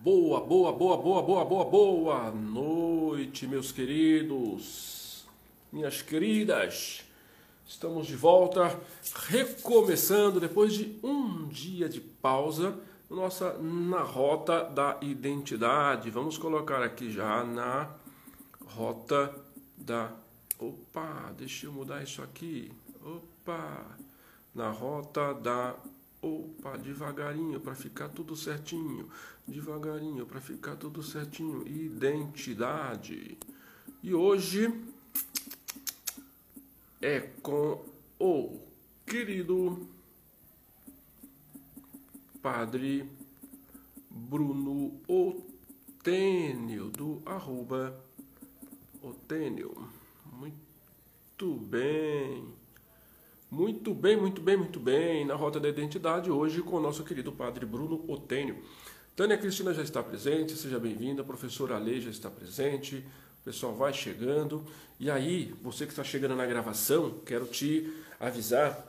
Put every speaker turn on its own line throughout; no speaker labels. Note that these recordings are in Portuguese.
Boa, boa, boa, boa, boa, boa, boa noite, meus queridos, minhas queridas. Estamos de volta, recomeçando depois de um dia de pausa, nossa na rota da identidade. Vamos colocar aqui já na rota da. Opa, deixa eu mudar isso aqui. Opa, na rota da Opa, devagarinho para ficar tudo certinho. Devagarinho para ficar tudo certinho. Identidade. E hoje é com o querido Padre Bruno Otênio, do arroba Otênio. Muito bem. Muito bem, muito bem, muito bem. Na Rota da Identidade, hoje com o nosso querido padre Bruno Otênio. Tânia Cristina já está presente, seja bem-vinda. Professora Ale já está presente. O pessoal vai chegando. E aí, você que está chegando na gravação, quero te avisar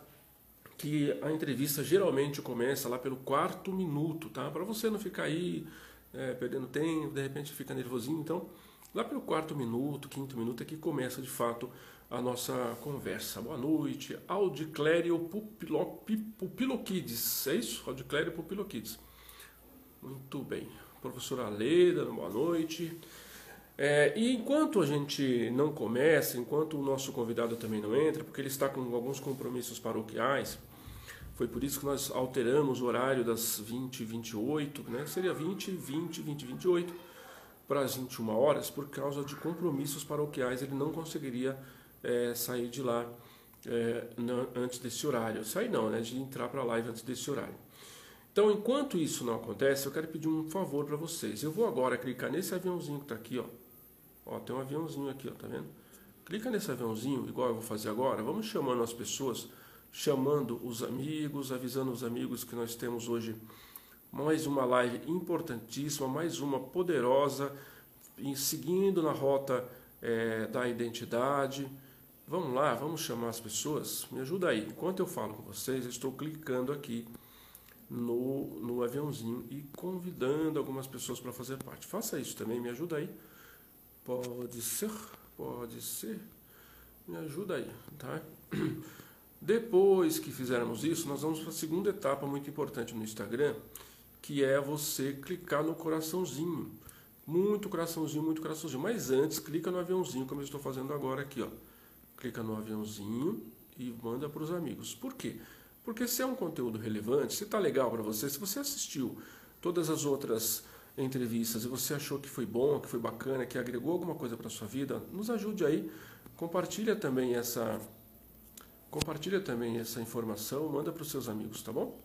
que a entrevista geralmente começa lá pelo quarto minuto, tá? Para você não ficar aí é, perdendo tempo, de repente fica nervosinho. Então, lá pelo quarto minuto, quinto minuto é que começa de fato a nossa conversa. Boa noite. Audiclério Pupiloquides. É isso? Audiclério Pupiloquides. Muito bem. Professora Leda, boa noite. É, e enquanto a gente não começa, enquanto o nosso convidado também não entra, porque ele está com alguns compromissos paroquiais, foi por isso que nós alteramos o horário das 20 e 28, né? seria 20, 20, 20 28 para as 21 horas, por causa de compromissos paroquiais, ele não conseguiria é, sair de lá é, antes desse horário. Sair não, né? De entrar para a live antes desse horário. Então, enquanto isso não acontece, eu quero pedir um favor para vocês. Eu vou agora clicar nesse aviãozinho que está aqui, ó. Ó, tem um aviãozinho aqui, ó, tá vendo? Clica nesse aviãozinho, igual eu vou fazer agora. Vamos chamando as pessoas, chamando os amigos, avisando os amigos que nós temos hoje mais uma live importantíssima, mais uma poderosa, seguindo na rota é, da identidade. Vamos lá, vamos chamar as pessoas. Me ajuda aí. Enquanto eu falo com vocês, eu estou clicando aqui no, no aviãozinho e convidando algumas pessoas para fazer parte. Faça isso também, me ajuda aí. Pode ser, pode ser. Me ajuda aí, tá? Depois que fizermos isso, nós vamos para a segunda etapa muito importante no Instagram, que é você clicar no coraçãozinho. Muito coraçãozinho, muito coraçãozinho. Mas antes, clica no aviãozinho, como eu estou fazendo agora aqui, ó clica no aviãozinho e manda para os amigos. Por quê? Porque se é um conteúdo relevante, se está legal para você, se você assistiu todas as outras entrevistas e você achou que foi bom, que foi bacana, que agregou alguma coisa para sua vida, nos ajude aí, compartilha também essa compartilha também essa informação, manda para os seus amigos, tá bom?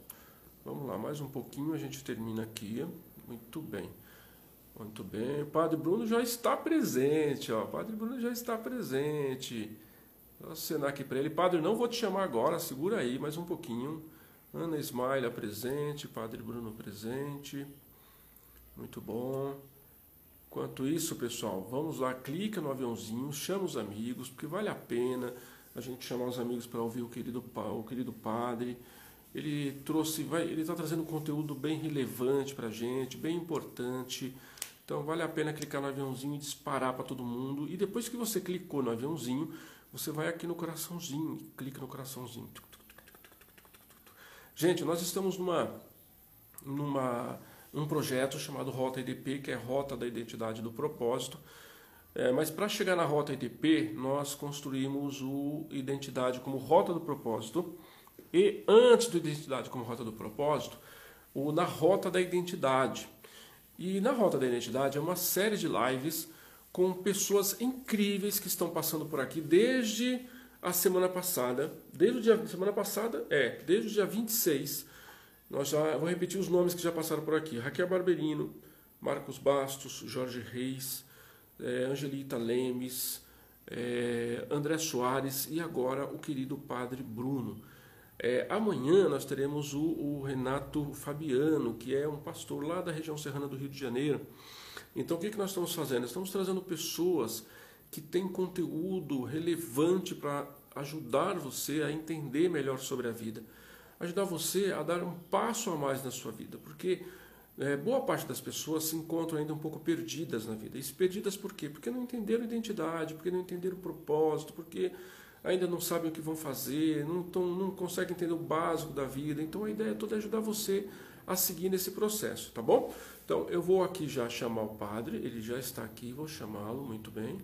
Vamos lá, mais um pouquinho a gente termina aqui. Muito bem. Muito bem. Padre Bruno já está presente, ó. Padre Bruno já está presente. Acenar aqui para ele. Padre, não vou te chamar agora, segura aí mais um pouquinho. Ana Ismaila presente, Padre Bruno presente. Muito bom. Enquanto isso, pessoal, vamos lá, clica no aviãozinho, chama os amigos, porque vale a pena a gente chamar os amigos para ouvir o querido, o querido padre. Ele trouxe, vai, ele está trazendo conteúdo bem relevante para a gente, bem importante. Então vale a pena clicar no aviãozinho e disparar para todo mundo. E depois que você clicou no aviãozinho, você vai aqui no coraçãozinho e clica no coraçãozinho. Gente, nós estamos numa, numa um projeto chamado Rota IDP, que é Rota da Identidade do Propósito. É, mas para chegar na Rota IDP, nós construímos o Identidade como Rota do Propósito. E antes do Identidade como Rota do Propósito, o na Rota da Identidade. E na Rota da Identidade é uma série de lives com pessoas incríveis que estão passando por aqui desde a semana passada. Desde o dia semana passada, é, desde o dia 26. Nós já vou repetir os nomes que já passaram por aqui: Raquel Barberino, Marcos Bastos, Jorge Reis, é, Angelita Lemes, é, André Soares e agora o querido Padre Bruno. É, amanhã nós teremos o, o Renato Fabiano, que é um pastor lá da região serrana do Rio de Janeiro então, o que, que nós estamos fazendo? Estamos trazendo pessoas que têm conteúdo relevante para ajudar você a entender melhor sobre a vida, ajudar você a dar um passo a mais na sua vida, porque é, boa parte das pessoas se encontram ainda um pouco perdidas na vida. E perdidas por quê? Porque não entenderam identidade, porque não entenderam o propósito, porque ainda não sabem o que vão fazer, não, tão, não conseguem entender o básico da vida. Então a ideia toda é ajudar você a seguir nesse processo, tá bom? Então eu vou aqui já chamar o padre, ele já está aqui, vou chamá-lo, muito bem.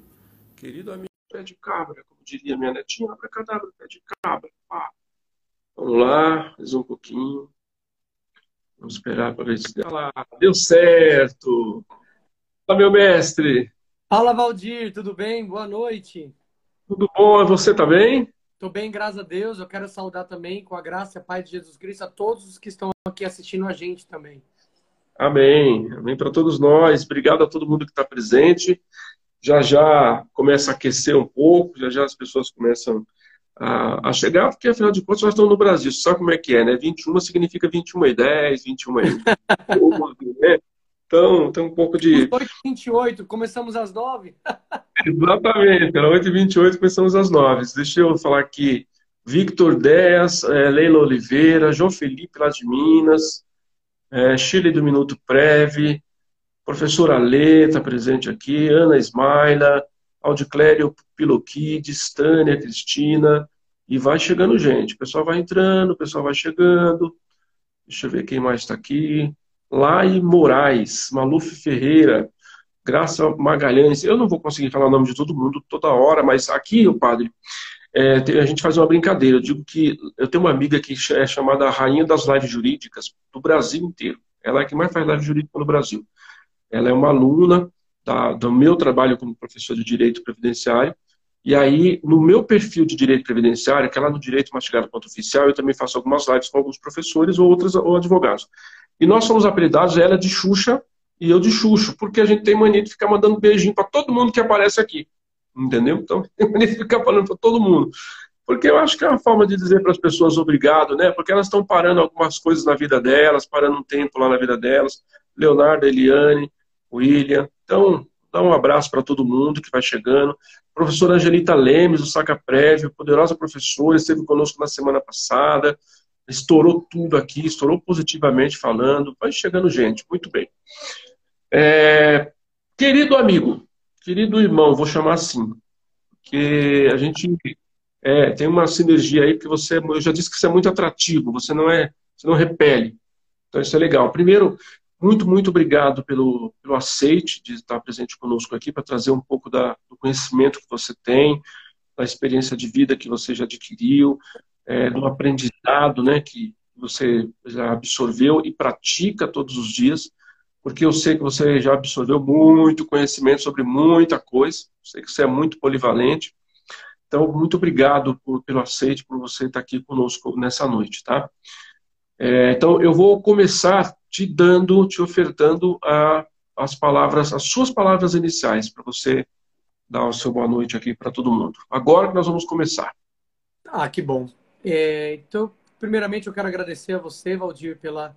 Querido amigo, pé de cabra, como diria minha netinha, para cadáver, pé de cabra. Pá. Vamos lá, mais um pouquinho. Vamos esperar para ver se deu. lá. Deu certo. Fala, meu mestre.
Fala, Valdir, tudo bem? Boa noite.
Tudo bom? Você tá bem?
Estou bem, graças a Deus. Eu quero saudar também, com a graça e a paz de Jesus Cristo, a todos os que estão aqui assistindo a gente também.
Amém. Amém para todos nós. Obrigado a todo mundo que está presente. Já já começa a aquecer um pouco, já já as pessoas começam a, a, chegar, porque afinal de contas nós estamos no Brasil, sabe como é que é, né? 21 significa 21 e 10, 21 e... né? Então, tem um pouco de...
8h28, começamos às 9
Exatamente, era 8h28, começamos às 9 Deixa eu falar aqui, Victor Dez, é, Leila Oliveira, João Felipe lá de Minas, é, Chile do Minuto Preve, professora Lê está presente aqui, Ana Ismaila, Audiclério Piloquides, Tânia, Cristina, e vai chegando gente. O pessoal vai entrando, o pessoal vai chegando. Deixa eu ver quem mais está aqui. Lai Moraes, Maluf Ferreira, Graça Magalhães. Eu não vou conseguir falar o nome de todo mundo toda hora, mas aqui, o padre, é, a gente faz uma brincadeira. Eu digo que eu tenho uma amiga que é chamada Rainha das Lives Jurídicas do Brasil inteiro. Ela é a que mais faz live jurídica no Brasil. Ela é uma aluna da, do meu trabalho como professor de direito previdenciário. E aí, no meu perfil de direito previdenciário, que é lá no Direito Mastigado Ponto Oficial, eu também faço algumas lives com alguns professores ou outros ou advogados. E nós somos apelidados, ela de Xuxa e eu de Xuxo, porque a gente tem mania de ficar mandando beijinho para todo mundo que aparece aqui. Entendeu? Então, de ficar falando para todo mundo. Porque eu acho que é uma forma de dizer para as pessoas obrigado, né? Porque elas estão parando algumas coisas na vida delas, parando um tempo lá na vida delas. Leonardo, Eliane, William. Então, dá um abraço para todo mundo que vai chegando. Professora Angelita Lemes, do Saca Prévio, poderosa professora, esteve conosco na semana passada. Estourou tudo aqui, estourou positivamente falando. Vai chegando gente, muito bem. É, querido amigo, querido irmão, vou chamar assim, que a gente é, tem uma sinergia aí que você, eu já disse que você é muito atrativo, você não é, você não repele. Então isso é legal. Primeiro, muito, muito obrigado pelo, pelo aceite de estar presente conosco aqui para trazer um pouco da, do conhecimento que você tem, da experiência de vida que você já adquiriu, é, do aprendizado né, que você já absorveu e pratica todos os dias, porque eu sei que você já absorveu muito conhecimento sobre muita coisa, sei que você é muito polivalente. Então, muito obrigado por, pelo aceite, por você estar aqui conosco nessa noite, tá? É, então, eu vou começar te dando, te ofertando a, as palavras, as suas palavras iniciais, para você dar o seu boa noite aqui para todo mundo. Agora que nós vamos começar.
Ah, que bom. É, então, primeiramente, eu quero agradecer a você, Valdir, pela,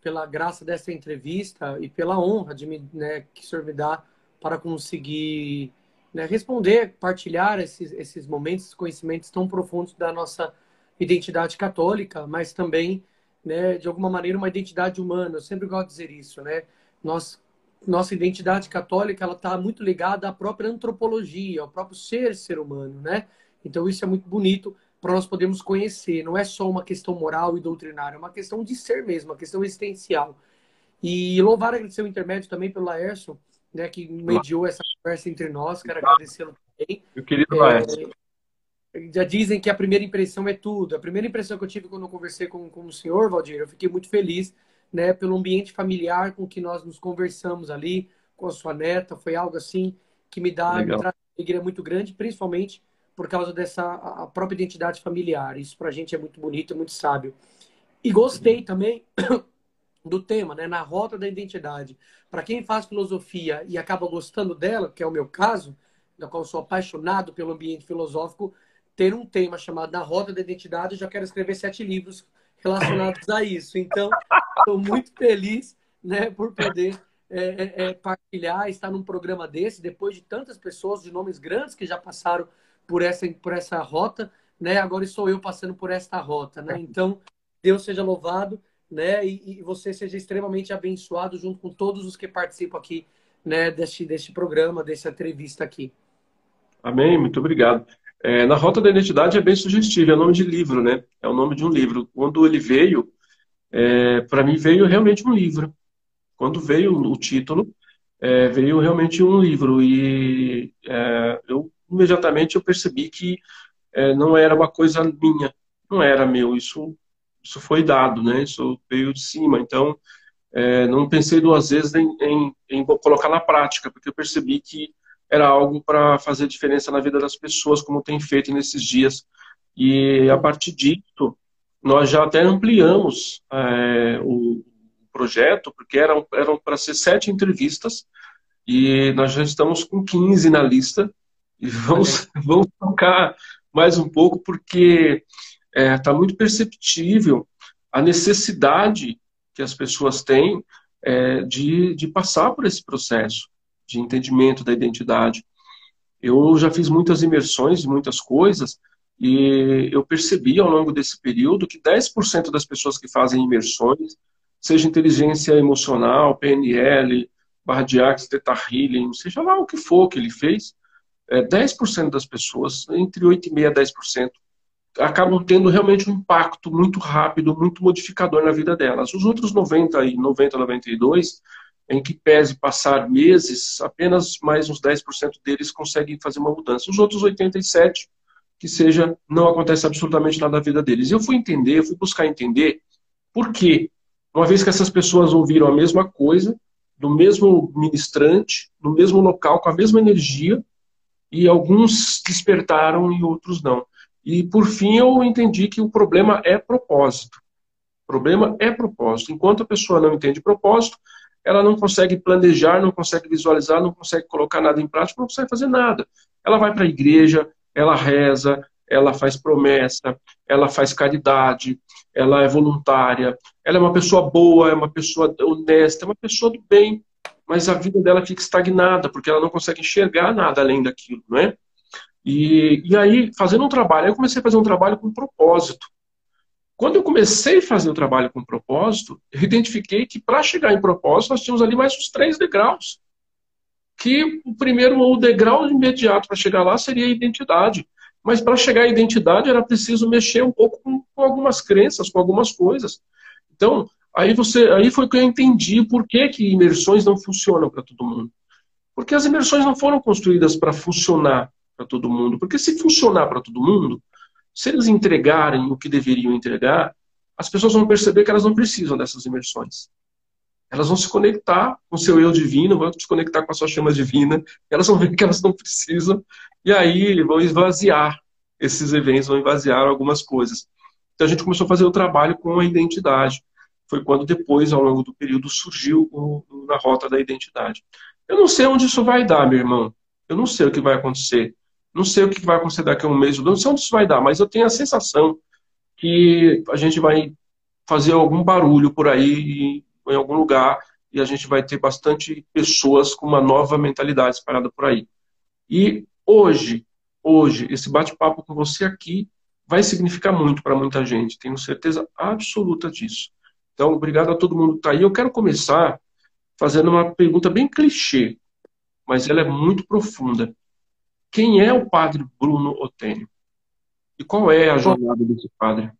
pela graça dessa entrevista e pela honra de me, né, que o senhor me dá para conseguir né, responder, partilhar esses, esses momentos, esses conhecimentos tão profundos da nossa identidade católica, mas também né, de alguma maneira, uma identidade humana. Eu sempre gosto de dizer isso, né? Nós, nossa identidade católica, ela está muito ligada à própria antropologia, ao próprio ser ser humano, né? Então isso é muito bonito para nós podermos conhecer. Não é só uma questão moral e doutrinária, é uma questão de ser mesmo, uma questão existencial. E louvar agradecer o intermédio também pelo Laércio, né, que mediou essa conversa entre nós. Quero agradecê-lo também.
Meu querido é, Laércio
já dizem que a primeira impressão é tudo. A primeira impressão que eu tive quando eu conversei com, com o senhor, Valdir, eu fiquei muito feliz né, pelo ambiente familiar com que nós nos conversamos ali, com a sua neta. Foi algo assim que me dá uma alegria muito grande, principalmente por causa dessa a própria identidade familiar. Isso para a gente é muito bonito, é muito sábio. E gostei também do tema, né, na rota da identidade. Para quem faz filosofia e acaba gostando dela, que é o meu caso, da qual sou apaixonado pelo ambiente filosófico, ter um tema chamado Na Rota da Identidade. Eu já quero escrever sete livros relacionados a isso. Então, estou muito feliz né, por poder é, é, é, partilhar, estar num programa desse, depois de tantas pessoas, de nomes grandes que já passaram por essa, por essa rota, né? Agora sou eu passando por esta rota, né? Então, Deus seja louvado né? E, e, você seja extremamente abençoado junto com todos os que participam aqui, né? Deste, deste programa, dessa entrevista aqui.
Amém, muito obrigado. É, na Rota da Identidade é bem sugestivo, é o nome de livro, né? É o nome de um livro. Quando ele veio, é, para mim veio realmente um livro. Quando veio o título, é, veio realmente um livro e é, eu imediatamente eu percebi que é, não era uma coisa minha, não era meu, isso isso foi dado, né? Isso veio de cima. Então, é, não pensei duas vezes em, em, em colocar na prática, porque eu percebi que era algo para fazer diferença na vida das pessoas, como tem feito nesses dias. E a partir disso, nós já até ampliamos é, o projeto, porque eram, para ser sete entrevistas, e nós já estamos com 15 na lista, e vamos, vamos tocar mais um pouco, porque está é, tá muito perceptível a necessidade que as pessoas têm é, de, de passar por esse processo de entendimento da identidade. Eu já fiz muitas imersões de muitas coisas e eu percebi ao longo desse período que 10% das pessoas que fazem imersões, seja inteligência emocional, PNL, barra de Axis, Theta Healing, seja lá o que for que ele fez, é, 10% das pessoas, entre 8,5% e 10%, acabam tendo realmente um impacto muito rápido, muito modificador na vida delas. Os outros 90 e 90, 92 em que pese passar meses, apenas mais uns 10% deles conseguem fazer uma mudança. Os outros 87, que seja, não acontece absolutamente nada na vida deles. Eu fui entender, fui buscar entender por quê. Uma vez que essas pessoas ouviram a mesma coisa, do mesmo ministrante, no mesmo local, com a mesma energia, e alguns despertaram e outros não. E por fim eu entendi que o problema é propósito. O problema é propósito. Enquanto a pessoa não entende propósito, ela não consegue planejar, não consegue visualizar, não consegue colocar nada em prática, não consegue fazer nada. Ela vai para a igreja, ela reza, ela faz promessa, ela faz caridade, ela é voluntária, ela é uma pessoa boa, é uma pessoa honesta, é uma pessoa do bem, mas a vida dela fica estagnada, porque ela não consegue enxergar nada além daquilo, não é? E, e aí, fazendo um trabalho, eu comecei a fazer um trabalho com propósito. Quando eu comecei a fazer o trabalho com propósito, eu identifiquei que para chegar em propósito, nós tínhamos ali mais uns três degraus. Que o primeiro, o degrau imediato para chegar lá seria a identidade. Mas para chegar à identidade era preciso mexer um pouco com, com, algumas crenças, com algumas coisas. Então, aí você, aí foi que eu entendi por que, que imersões não funcionam para todo mundo. Porque as imersões não foram construídas para funcionar para todo mundo. Porque se funcionar para todo mundo, se eles entregarem o que deveriam entregar, as pessoas vão perceber que elas não precisam dessas imersões. Elas vão se conectar com o seu eu divino, vão se conectar com a sua chama divina, elas vão ver que elas não precisam, e aí vão esvaziar esses eventos, vão esvaziar algumas coisas. Então a gente começou a fazer o trabalho com a identidade. Foi quando depois, ao longo do período, surgiu o, na rota da identidade. Eu não sei onde isso vai dar, meu irmão. Eu não sei o que vai acontecer. Não sei o que vai acontecer daqui a um mês, não sei onde isso vai dar, mas eu tenho a sensação que a gente vai fazer algum barulho por aí, em algum lugar, e a gente vai ter bastante pessoas com uma nova mentalidade espalhada por aí. E hoje, hoje, esse bate-papo com você aqui vai significar muito para muita gente, tenho certeza absoluta disso. Então, obrigado a todo mundo que está aí. Eu quero começar fazendo uma pergunta bem clichê, mas ela é muito profunda. Quem é o padre Bruno Otênio? E qual é a jornada desse padre?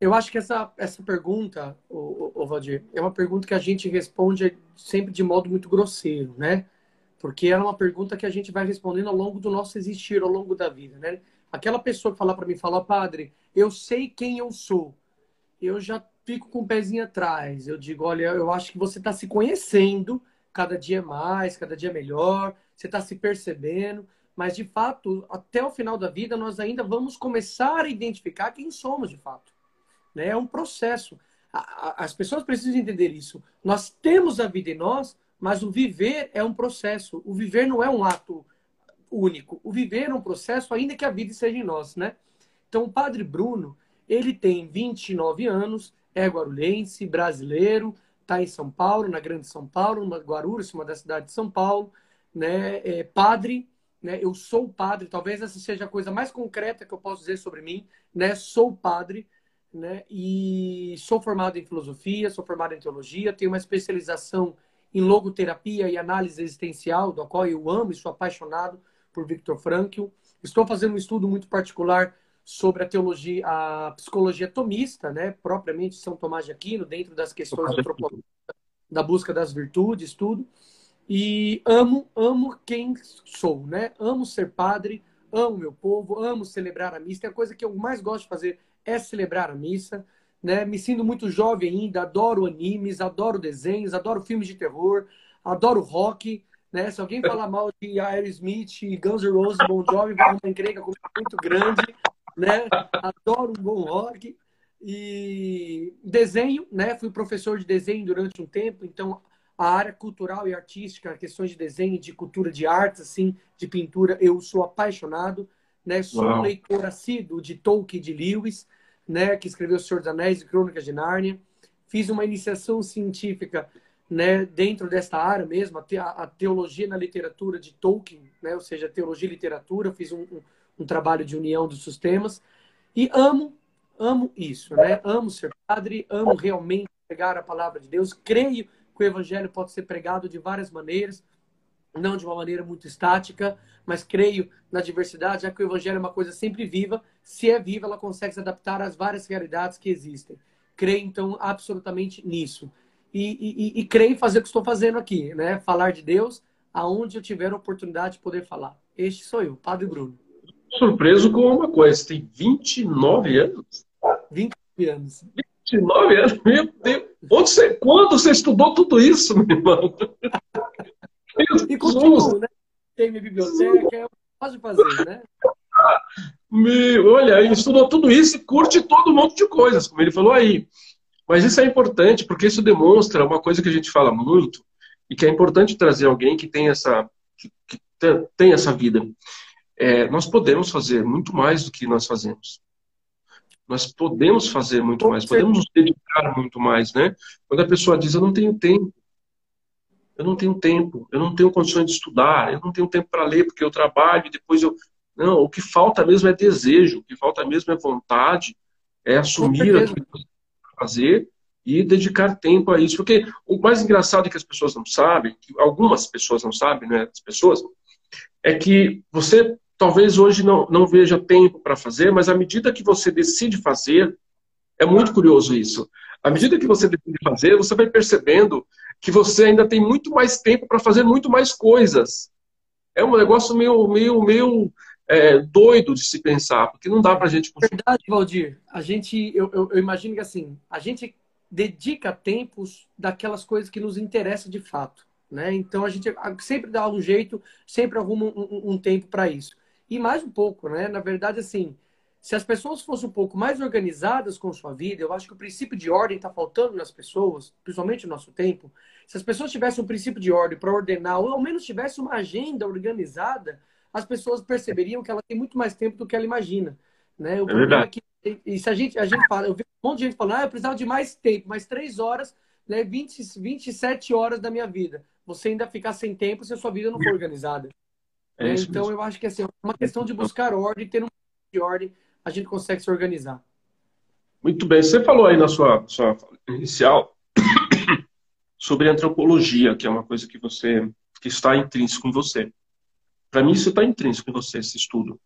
Eu acho que essa, essa pergunta, o, Valdir, é uma pergunta que a gente responde sempre de modo muito grosseiro, né? Porque ela é uma pergunta que a gente vai respondendo ao longo do nosso existir, ao longo da vida, né? Aquela pessoa que falar para mim, fala, padre, eu sei quem eu sou. Eu já fico com o pezinho atrás. Eu digo, olha, eu acho que você está se conhecendo cada dia mais, cada dia melhor, você está se percebendo mas de fato, até o final da vida, nós ainda vamos começar a identificar quem somos de fato. Né? É um processo. As pessoas precisam entender isso. Nós temos a vida em nós, mas o viver é um processo. O viver não é um ato único. O viver é um processo, ainda que a vida seja em nós, né? Então, o Padre Bruno, ele tem 29 anos, é guarulhense, brasileiro, está em São Paulo, na Grande São Paulo, uma Guarulhos, uma da cidade de São Paulo, né? É padre, né? Eu sou padre, talvez essa seja a coisa mais concreta que eu posso dizer sobre mim, né? Sou padre, né? E sou formado em filosofia, sou formado em teologia, tenho uma especialização em logoterapia e análise existencial, do qual eu amo e sou apaixonado por Viktor Frankl. Estou fazendo um estudo muito particular sobre a teologia, a psicologia tomista, né? Propriamente São Tomás de Aquino, dentro das questões antropológicas da busca das virtudes, tudo. E amo, amo quem sou, né? Amo ser padre, amo meu povo, amo celebrar a missa. Tem a coisa que eu mais gosto de fazer é celebrar a missa. Né? Me sinto muito jovem ainda, adoro animes, adoro desenhos, adoro filmes de terror, adoro rock. Né? Se alguém falar mal de Aerosmith, Guns N' Roses, Bon Jovi, vai uma encrenca muito grande. Né? Adoro um bom rock. E desenho, né? Fui professor de desenho durante um tempo, então a área cultural e artística, questões de desenho, de cultura de artes, assim, de pintura, eu sou apaixonado, né? Sou Uau. um leitor assíduo de Tolkien de Lewis, né? Que escreveu O Senhor dos Anéis e Crônicas de Nárnia. Fiz uma iniciação científica, né? Dentro desta área mesmo, a teologia na literatura de Tolkien, né? Ou seja, teologia e literatura. Fiz um, um, um trabalho de união dos sistemas e amo, amo isso, né? Amo ser padre, amo realmente pregar a palavra de Deus. Creio que o evangelho pode ser pregado de várias maneiras, não de uma maneira muito estática, mas creio na diversidade, já que o evangelho é uma coisa sempre viva. Se é viva, ela consegue se adaptar às várias realidades que existem. Creio, então, absolutamente nisso. E, e, e creio em fazer o que estou fazendo aqui, né? Falar de Deus aonde eu tiver a oportunidade de poder falar. Este sou eu, Padre Bruno.
Surpreso com uma coisa, você tem 29 anos?
29 anos.
29 anos? Meu Deus! Onde você, quando você estudou tudo isso, meu irmão?
e continuo, né? Tem minha biblioteca, eu posso fazer, né?
Meu, olha, ele estudou tudo isso e curte todo um monte de coisas, como ele falou aí. Mas isso é importante, porque isso demonstra uma coisa que a gente fala muito, e que é importante trazer alguém que tem essa, que, que tem essa vida. É, nós podemos fazer muito mais do que nós fazemos. Nós podemos fazer muito mais, podemos nos dedicar muito mais, né? Quando a pessoa diz, eu não tenho tempo, eu não tenho tempo, eu não tenho condições de estudar, eu não tenho tempo para ler porque eu trabalho e depois eu. Não, o que falta mesmo é desejo, o que falta mesmo é vontade, é assumir aquilo que você fazer e dedicar tempo a isso. Porque o mais engraçado é que as pessoas não sabem, que algumas pessoas não sabem, né? As pessoas, é que você talvez hoje não, não veja tempo para fazer, mas à medida que você decide fazer, é muito curioso isso. À medida que você decide fazer, você vai percebendo que você ainda tem muito mais tempo para fazer muito mais coisas. É um negócio meio, meio, meio é, doido de se pensar, porque não dá para a gente.
Verdade, Valdir. A gente, eu, eu, eu imagino que assim, a gente dedica tempos daquelas coisas que nos interessam de fato. Né? Então a gente sempre dá um jeito, sempre arruma um, um, um tempo para isso e mais um pouco, né? Na verdade, assim, se as pessoas fossem um pouco mais organizadas com sua vida, eu acho que o princípio de ordem está faltando nas pessoas, principalmente no nosso tempo. Se as pessoas tivessem um princípio de ordem para ordenar, ou ao menos tivessem uma agenda organizada, as pessoas perceberiam que ela tem muito mais tempo do que ela imagina. Né? O é problema é que, e se a gente, a gente fala, eu vejo um monte de gente falando, ah, eu precisava de mais tempo, mais três horas, né, 20, 27 horas da minha vida. Você ainda ficar sem tempo se a sua vida não for organizada. É então, mesmo. eu acho que assim, é uma questão de buscar ordem, ter um de ordem, a gente consegue se organizar.
Muito bem. Você falou aí na sua, sua inicial sobre antropologia, que é uma coisa que você que está intrínseco em você. Para mim, isso está intrínseco em você, esse estudo.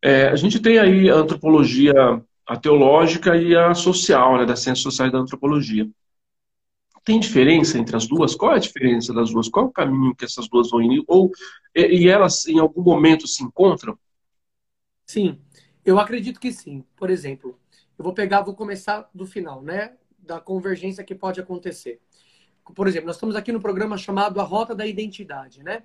É, a gente tem aí a antropologia a teológica e a social, né, das ciências sociais da antropologia. Tem diferença entre as duas? Qual é a diferença das duas? Qual é o caminho que essas duas vão ir? Ou, e elas, em algum momento, se encontram?
Sim, eu acredito que sim. Por exemplo, eu vou pegar, vou começar do final, né? Da convergência que pode acontecer. Por exemplo, nós estamos aqui no programa chamado A Rota da Identidade, né?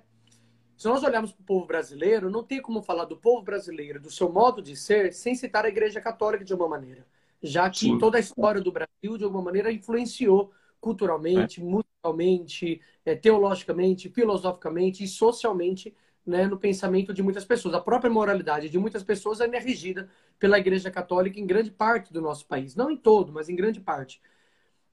Se nós olharmos para o povo brasileiro, não tem como falar do povo brasileiro, do seu modo de ser, sem citar a Igreja Católica de alguma maneira. Já que Sim. toda a história do Brasil, de alguma maneira, influenciou culturalmente, é. musicalmente, é, teologicamente, filosoficamente e socialmente né, no pensamento de muitas pessoas. A própria moralidade de muitas pessoas é regida pela Igreja Católica em grande parte do nosso país. Não em todo, mas em grande parte.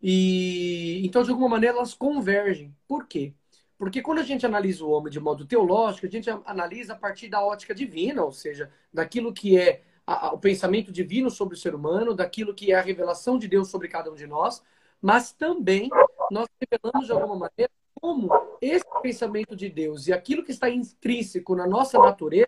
E então, de alguma maneira, elas convergem. Por quê? Porque quando a gente analisa o homem de modo teológico, a gente analisa a partir da ótica divina, ou seja, daquilo que é a, a, o pensamento divino sobre o ser humano, daquilo que é a revelação de Deus sobre cada um de nós, mas também nós revelamos de alguma maneira como esse pensamento de Deus e aquilo que está intrínseco na nossa natureza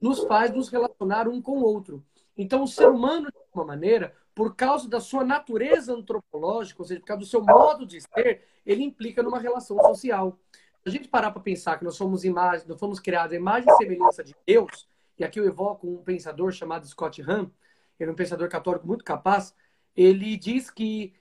nos faz nos relacionar um com o outro. Então, o ser humano, de alguma maneira, por causa da sua natureza antropológica, ou seja, por causa do seu modo de ser, ele implica numa relação social. Se a gente parar para pensar que nós somos imagens, nós fomos criados a imagem e semelhança de Deus, e aqui eu evoco um pensador chamado Scott Hahn, ele é um pensador católico muito capaz, ele diz que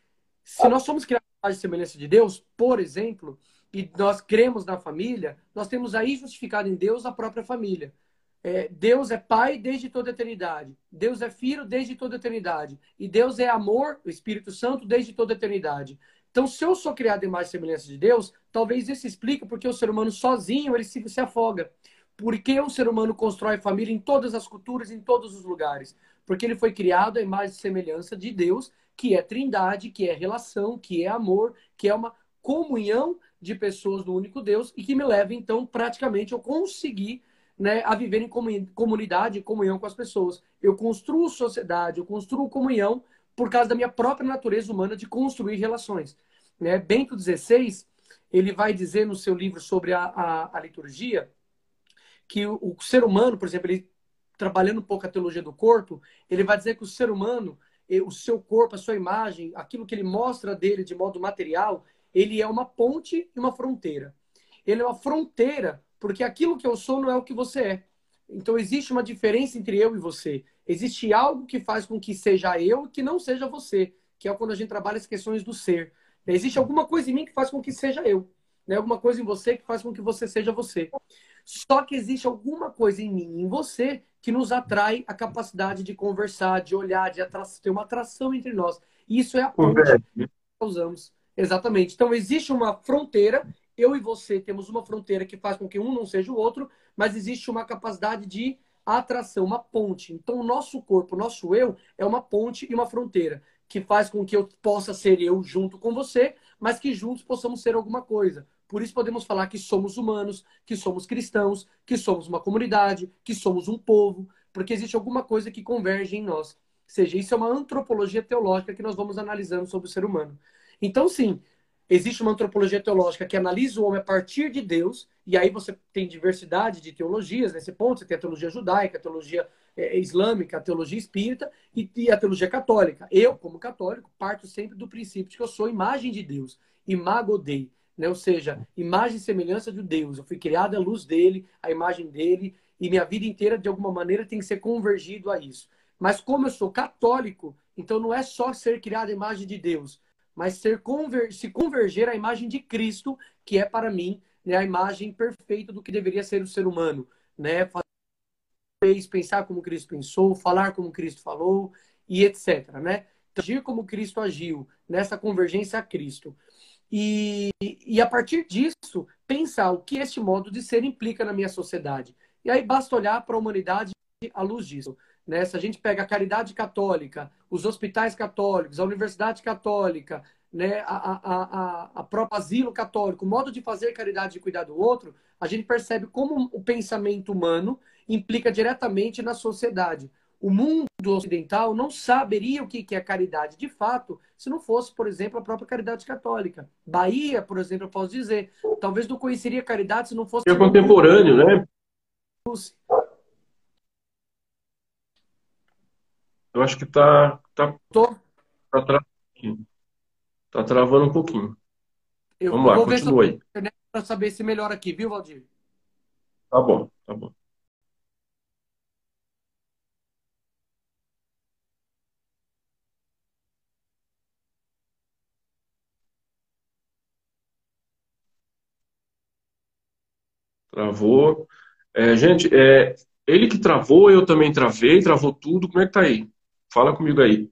se nós somos criados e semelhança de Deus, por exemplo, e nós cremos na família, nós temos aí justificado em Deus a própria família. É, Deus é Pai desde toda a eternidade. Deus é Filho desde toda a eternidade. E Deus é amor, o Espírito Santo, desde toda a eternidade. Então, se eu sou criado em mais semelhança de Deus, talvez isso explique porque o ser humano sozinho ele se, se afoga. Porque o ser humano constrói família em todas as culturas, em todos os lugares. Porque ele foi criado à imagem e semelhança de Deus, que é trindade, que é relação, que é amor, que é uma comunhão de pessoas do único Deus e que me leva, então, praticamente, a conseguir né, a viver em comunidade, em comunhão com as pessoas. Eu construo sociedade, eu construo comunhão por causa da minha própria natureza humana de construir relações. Né? Bento XVI, ele vai dizer no seu livro sobre a, a, a liturgia que o, o, ser humano, por exemplo, ele trabalhando um pouco a teologia do corpo, ele vai dizer que o ser humano, o seu corpo, a sua imagem, aquilo que ele mostra dele de modo material, ele é uma ponte e uma fronteira. Ele é uma fronteira porque aquilo que eu sou não é o que você é. Então existe uma diferença entre eu e você. Existe algo que faz com que seja eu que não seja você, que é quando a gente trabalha as questões do ser. Existe alguma coisa em mim que faz com que seja eu, né? Alguma coisa em você que faz com que você seja você. Só que existe alguma coisa em mim, em você, que nos atrai a capacidade de conversar, de olhar, de ter uma atração entre nós. Isso é a ponte que usamos. Exatamente. Então existe uma fronteira eu e você temos uma fronteira que faz com que um não seja o outro, mas existe uma capacidade de atração, uma ponte. Então, o nosso corpo, o nosso eu, é uma ponte e uma fronteira que faz com que eu possa ser eu junto com você, mas que juntos possamos ser alguma coisa. Por isso podemos falar que somos humanos, que somos cristãos, que somos uma comunidade, que somos um povo, porque existe alguma coisa que converge em nós. Ou seja, isso é uma antropologia teológica que nós vamos analisando sobre o ser humano. Então, sim, Existe uma antropologia teológica que analisa o homem a partir de Deus, e aí você tem diversidade de teologias nesse ponto. Você tem a teologia judaica, a teologia é, islâmica, a teologia espírita e, e, a teologia católica. Eu, como católico, parto sempre do princípio de que eu sou imagem de Deus, imago Dei, né? ou seja, imagem e semelhança de Deus. Eu fui criado à luz dele, à imagem dele, e minha vida inteira, de alguma maneira, tem que ser convergido a isso. Mas como eu sou católico, então não é só ser criado à imagem de Deus, mas ser conver se converger à imagem de Cristo, que é para mim né, a imagem perfeita do que deveria ser o ser humano, né? Fazer, pensar como Cristo pensou, falar como Cristo falou e etc, né? Agir como Cristo agiu, nessa convergência a Cristo. E, e a partir disso, pensar o que este modo de ser implica na minha sociedade. E aí basta olhar para a humanidade à luz disso. Né? Se a gente pega a caridade católica, os hospitais católicos, a universidade católica, né? a, a, a, a própria asilo católico, o modo de fazer caridade e cuidar do outro, a gente percebe como o pensamento humano implica diretamente na sociedade. O mundo ocidental não saberia o que é caridade de fato se não fosse, por exemplo, a própria caridade católica. Bahia, por exemplo, eu posso dizer, talvez não conheceria caridade se não fosse.
É contemporâneo, né? Eu acho que tá. tá,
Tô.
tá, tra... tá travando um pouquinho.
Eu
Vamos lá,
ver
aí.
para saber se melhora aqui, viu, Valdir?
Tá bom, tá bom. Travou. É, gente, é, ele que travou, eu também travei, travou tudo. Como é que tá aí? Fala comigo aí.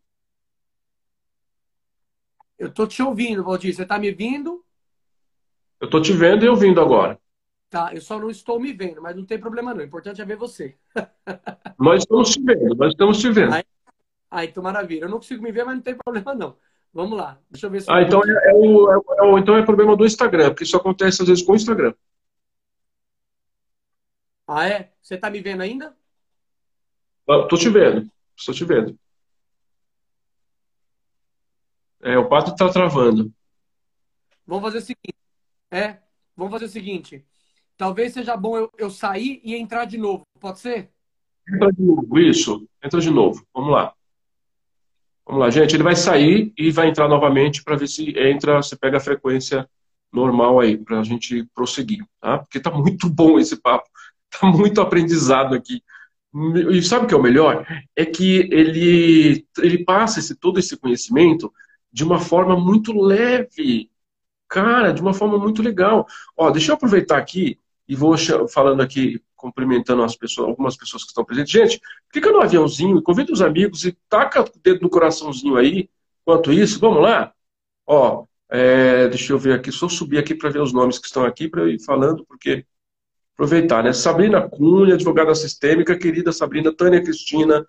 Eu tô te ouvindo, Valdir. Você tá me vindo?
Eu tô te vendo e ouvindo agora.
Tá, eu só não estou me vendo, mas não tem problema não. O importante é ver você.
Nós estamos te vendo, nós estamos te vendo.
Aí, aí então maravilha. Eu não consigo me ver, mas não tem problema não. Vamos lá. Deixa eu ver se
Ah,
eu
então é, é o, é o- é o- então é problema do Instagram, porque isso acontece às vezes com o Instagram.
Ah, é? Você tá me vendo ainda?
Ah, Tô te vendo. Estou te vendo. É, o padre está travando.
Vamos fazer o seguinte. É, vamos fazer o seguinte. Talvez seja bom eu, eu sair e entrar de novo. Pode ser?
Entra de novo, isso. Entra de novo. Vamos lá. Vamos lá, gente. Ele vai sair e vai entrar novamente para ver se entra, se pega a frequência normal aí, para a gente prosseguir, tá? Porque tá muito bom esse papo. Muito aprendizado aqui. E sabe o que é o melhor? É que ele, ele passa esse, todo esse conhecimento de uma forma muito leve. Cara, de uma forma muito legal. Ó, deixa eu aproveitar aqui e vou falando aqui, cumprimentando as pessoas, algumas pessoas que estão presentes. Gente, clica no aviãozinho, convida os amigos e taca o dedo no coraçãozinho aí. Enquanto isso, vamos lá? Ó, é, deixa eu ver aqui, só subir aqui para ver os nomes que estão aqui para eu ir falando, porque aproveitar, né? Sabrina Cunha, advogada sistêmica, querida Sabrina, Tânia Cristina,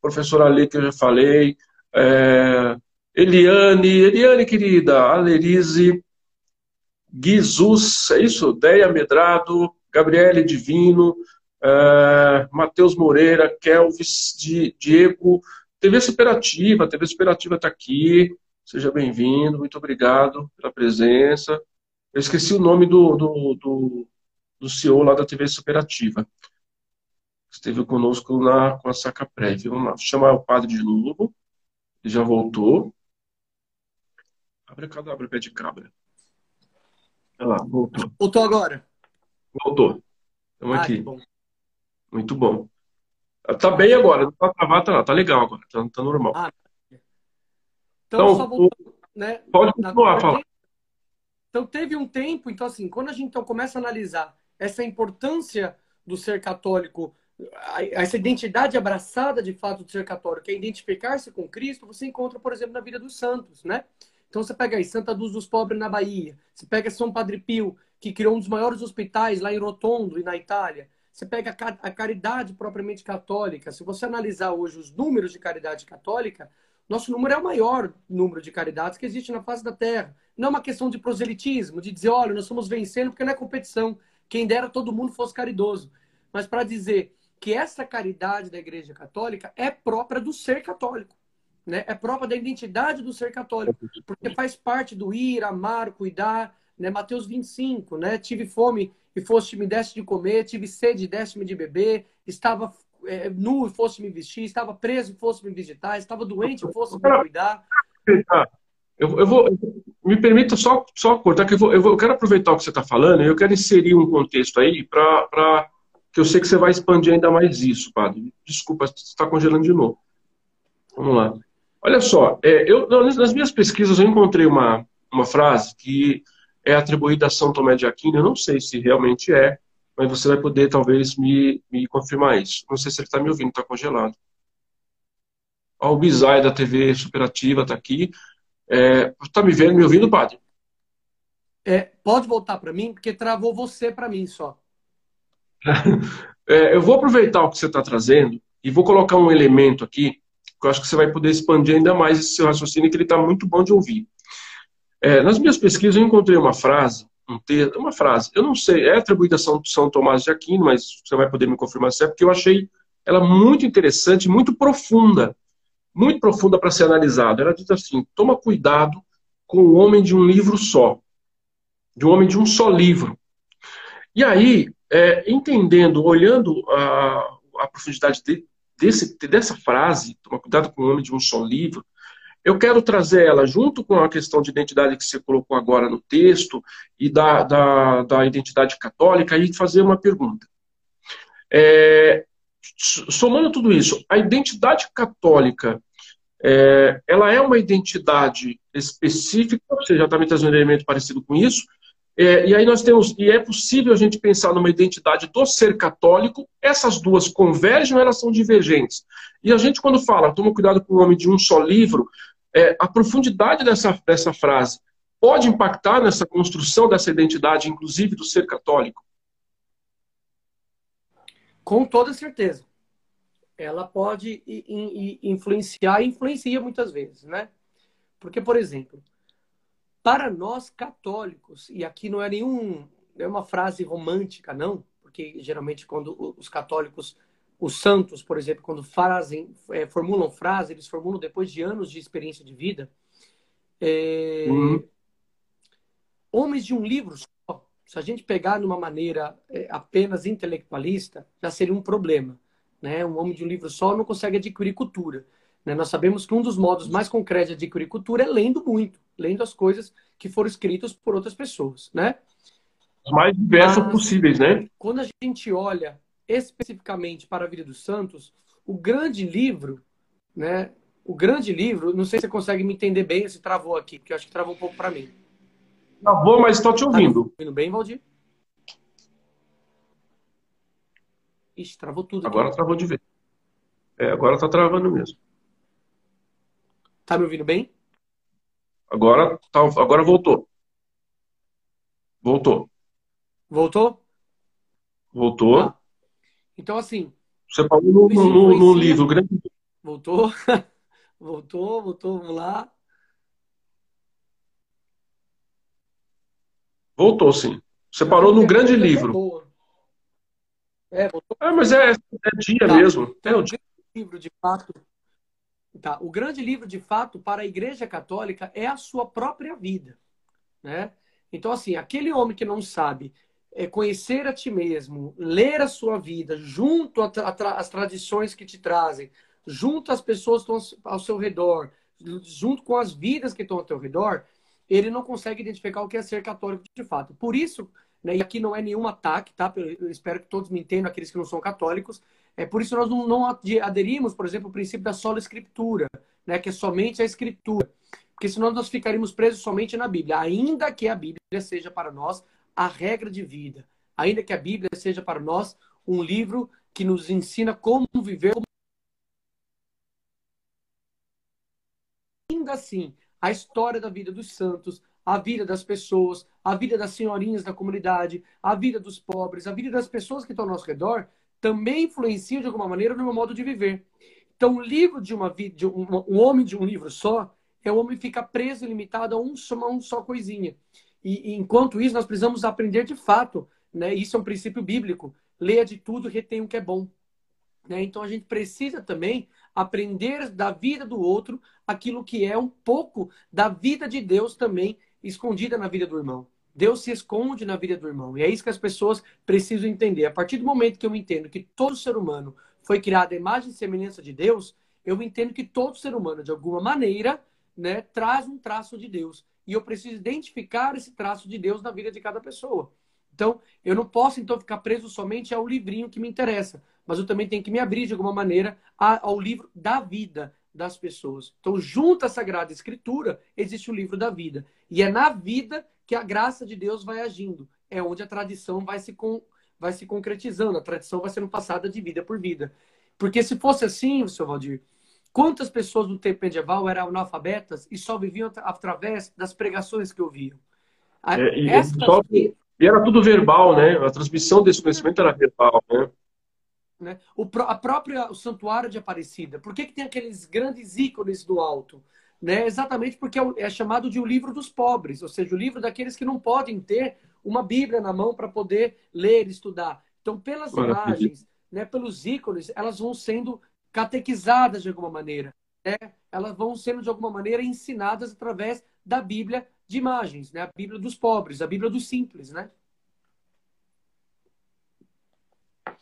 professora Ale, que eu já falei, é, Eliane, Eliane, querida, Alerize, Guizus, é isso? Deia Medrado, Gabriele Divino, é, Matheus Moreira, Kelvis, Diego, TV Superativa, TV Superativa está aqui, seja bem-vindo, muito obrigado pela presença. Eu esqueci o nome do, do, do do CEO lá da TV Superativa. Esteve conosco na, com a saca prévia. Vamos lá, vou chamar o padre de novo. Ele já voltou. Abre cadabra, pé de cabra. Olha lá, voltou.
Voltou agora?
Voltou. Estamos ah, aqui. Bom. Muito bom. Tá bem agora, não tá travado, tá, tá legal agora, tá, tá normal. Ah,
então, então, só voltando, né?
Pode continuar, fala.
Então, teve um tempo, então assim, quando a gente então, começa a analisar essa importância do ser católico, essa identidade abraçada de fato do ser católico, que é identificar-se com Cristo, você encontra, por exemplo, na vida dos santos, né? Então você pega aí Santa Luz dos Pobres na Bahia, você pega São Padre Pio, que criou um dos maiores hospitais lá em Rotondo e na Itália. Você pega a caridade propriamente católica. Se você analisar hoje os números de caridade católica, nosso número é o maior número de caridades que existe na face da Terra. Não é uma questão de proselitismo, de dizer, olha, nós estamos vencendo porque não é competição. Quem dera todo mundo fosse caridoso. Mas para dizer que essa caridade da Igreja Católica é própria do ser católico. Né? É própria da identidade do ser católico. Porque faz parte do ir, amar, cuidar. Né? Mateus 25, né? Tive fome e foste me deste de comer, tive sede e deste-me de beber, estava é, nu e fosse me vestir, estava preso e fosse me visitar, estava doente e fosse me cuidar.
Eu, eu vou, me permita só, só cortar, que eu, vou, eu, vou, eu quero aproveitar o que você está falando e eu quero inserir um contexto aí para que eu sei que você vai expandir ainda mais isso, padre. Desculpa, você está congelando de novo. Vamos lá. Olha só, é, eu, nas minhas pesquisas eu encontrei uma, uma frase que é atribuída a São Tomé de Aquino, eu não sei se realmente é, mas você vai poder talvez me, me confirmar isso. Não sei se ele está me ouvindo, está congelado. Ó, o Bizai da TV Superativa está aqui. É, tá me vendo, me ouvindo, padre?
É, pode voltar para mim, porque travou você para mim só.
é, eu vou aproveitar o que você está trazendo e vou colocar um elemento aqui que eu acho que você vai poder expandir ainda mais esse seu raciocínio, que ele está muito bom de ouvir. É, nas minhas pesquisas eu encontrei uma frase, um texto, uma frase, eu não sei, é atribuída a São, São Tomás de Aquino, mas você vai poder me confirmar se é, porque eu achei ela muito interessante, muito profunda muito profunda para ser analisada. Ela diz assim: toma cuidado com o homem de um livro só, de um homem de um só livro. E aí, é, entendendo, olhando a, a profundidade de, desse, dessa frase, toma cuidado com o homem de um só livro, eu quero trazer ela junto com a questão de identidade que você colocou agora no texto e da, da, da identidade católica e fazer uma pergunta. É, somando tudo isso, a identidade católica é, ela é uma identidade específica, você já está me trazendo um elemento parecido com isso, é, e aí nós temos, e é possível a gente pensar numa identidade do ser católico, essas duas convergem ou elas são divergentes? E a gente, quando fala, toma cuidado com o homem de um só livro, é, a profundidade dessa, dessa frase pode impactar nessa construção dessa identidade, inclusive do ser católico?
Com toda certeza ela pode influenciar e influencia muitas vezes, né? Porque, por exemplo, para nós católicos, e aqui não é nenhum, não é uma frase romântica, não, porque geralmente quando os católicos os santos, por exemplo, quando fazem, é, formulam frases, eles formulam depois de anos de experiência de vida. É... Uhum. Homens de um livro se a gente pegar de uma maneira é, apenas intelectualista, já seria um problema. Né? Um homem de um livro só não consegue adquirir cultura. Né? Nós sabemos que um dos modos mais concretos de adquirir cultura é lendo muito, lendo as coisas que foram escritas por outras pessoas. Né?
Os mais diversos Mas, possíveis, né?
Quando a gente olha especificamente para a vida dos santos, o grande livro, né? O grande livro, não sei se você consegue me entender bem, se travou aqui, porque eu acho que travou um pouco para mim.
Travou, mas estou te ouvindo. Tá
ouvindo bem, Valdir? Ixi, travou tudo.
Agora aqui. travou de vez. É, agora está travando mesmo.
Tá me ouvindo bem?
Agora, tá, agora voltou. Voltou.
Voltou?
Voltou. Ah.
Então, assim.
Você falou no, no, no livro grande.
Voltou. voltou, voltou, vamos lá.
Voltou, sim. Você parou no grande livro. É, voltou. É, mas é, é dia tá. mesmo.
Então, é o dia. livro, de fato. Tá. O grande livro, de fato, para a Igreja Católica é a sua própria vida. Né? Então, assim, aquele homem que não sabe é conhecer a ti mesmo, ler a sua vida, junto às tradições que te trazem, junto às pessoas que estão ao seu redor, junto com as vidas que estão ao teu redor, ele não consegue identificar o que é ser católico de fato. Por isso, né, e aqui não é nenhum ataque, tá? Eu espero que todos me entendam, aqueles que não são católicos. É por isso nós não, não aderimos, por exemplo, ao princípio da sola escritura, né, que é somente a escritura. Porque senão nós ficaríamos presos somente na Bíblia, ainda que a Bíblia seja para nós a regra de vida. Ainda que a Bíblia seja para nós um livro que nos ensina como viver. Ainda assim, a história da vida dos santos, a vida das pessoas, a vida das senhorinhas da comunidade, a vida dos pobres, a vida das pessoas que estão ao nosso redor, também influencia de alguma maneira no meu modo de viver. Então, o livro de uma vida, de um, um homem de um livro só, é o homem fica preso e limitado a um uma só coisinha. E, e, enquanto isso, nós precisamos aprender de fato, né? Isso é um princípio bíblico. Leia de tudo, retém o que é bom. Né? Então a gente precisa também aprender da vida do outro aquilo que é um pouco da vida de Deus também escondida na vida do irmão. Deus se esconde na vida do irmão. E é isso que as pessoas precisam entender. A partir do momento que eu entendo que todo ser humano foi criado à imagem e semelhança de Deus, eu entendo que todo ser humano, de alguma maneira, né, traz um traço de Deus e eu preciso identificar esse traço de Deus na vida de cada pessoa. Então, eu não posso então ficar preso somente ao livrinho que me interessa, mas eu também tenho que me abrir de alguma maneira ao livro da vida das pessoas. Então, junto à Sagrada Escritura, existe o livro da vida. E é na vida que a graça de Deus vai agindo. É onde a tradição vai se, con... vai se concretizando, a tradição vai sendo passada de vida por vida. Porque se fosse assim, seu Valdir, Quantas pessoas no tempo medieval eram analfabetas e só viviam através das pregações que ouviam?
É, e, só, e, era tudo verbal, né? A transmissão desse conhecimento era verbal, né?
Né? O, a própria o santuário de Aparecida. Por que, que tem aqueles grandes ícones do alto? Né? Exatamente porque é, é chamado de o livro dos pobres, ou seja, o livro daqueles que não podem ter uma Bíblia na mão para poder ler estudar. Então, pelas imagens, né, pelos ícones, elas vão sendo catequizadas de alguma maneira. Né? Elas vão sendo, de alguma maneira, ensinadas através da Bíblia de imagens, né? a Bíblia dos pobres, a Bíblia dos simples. Né?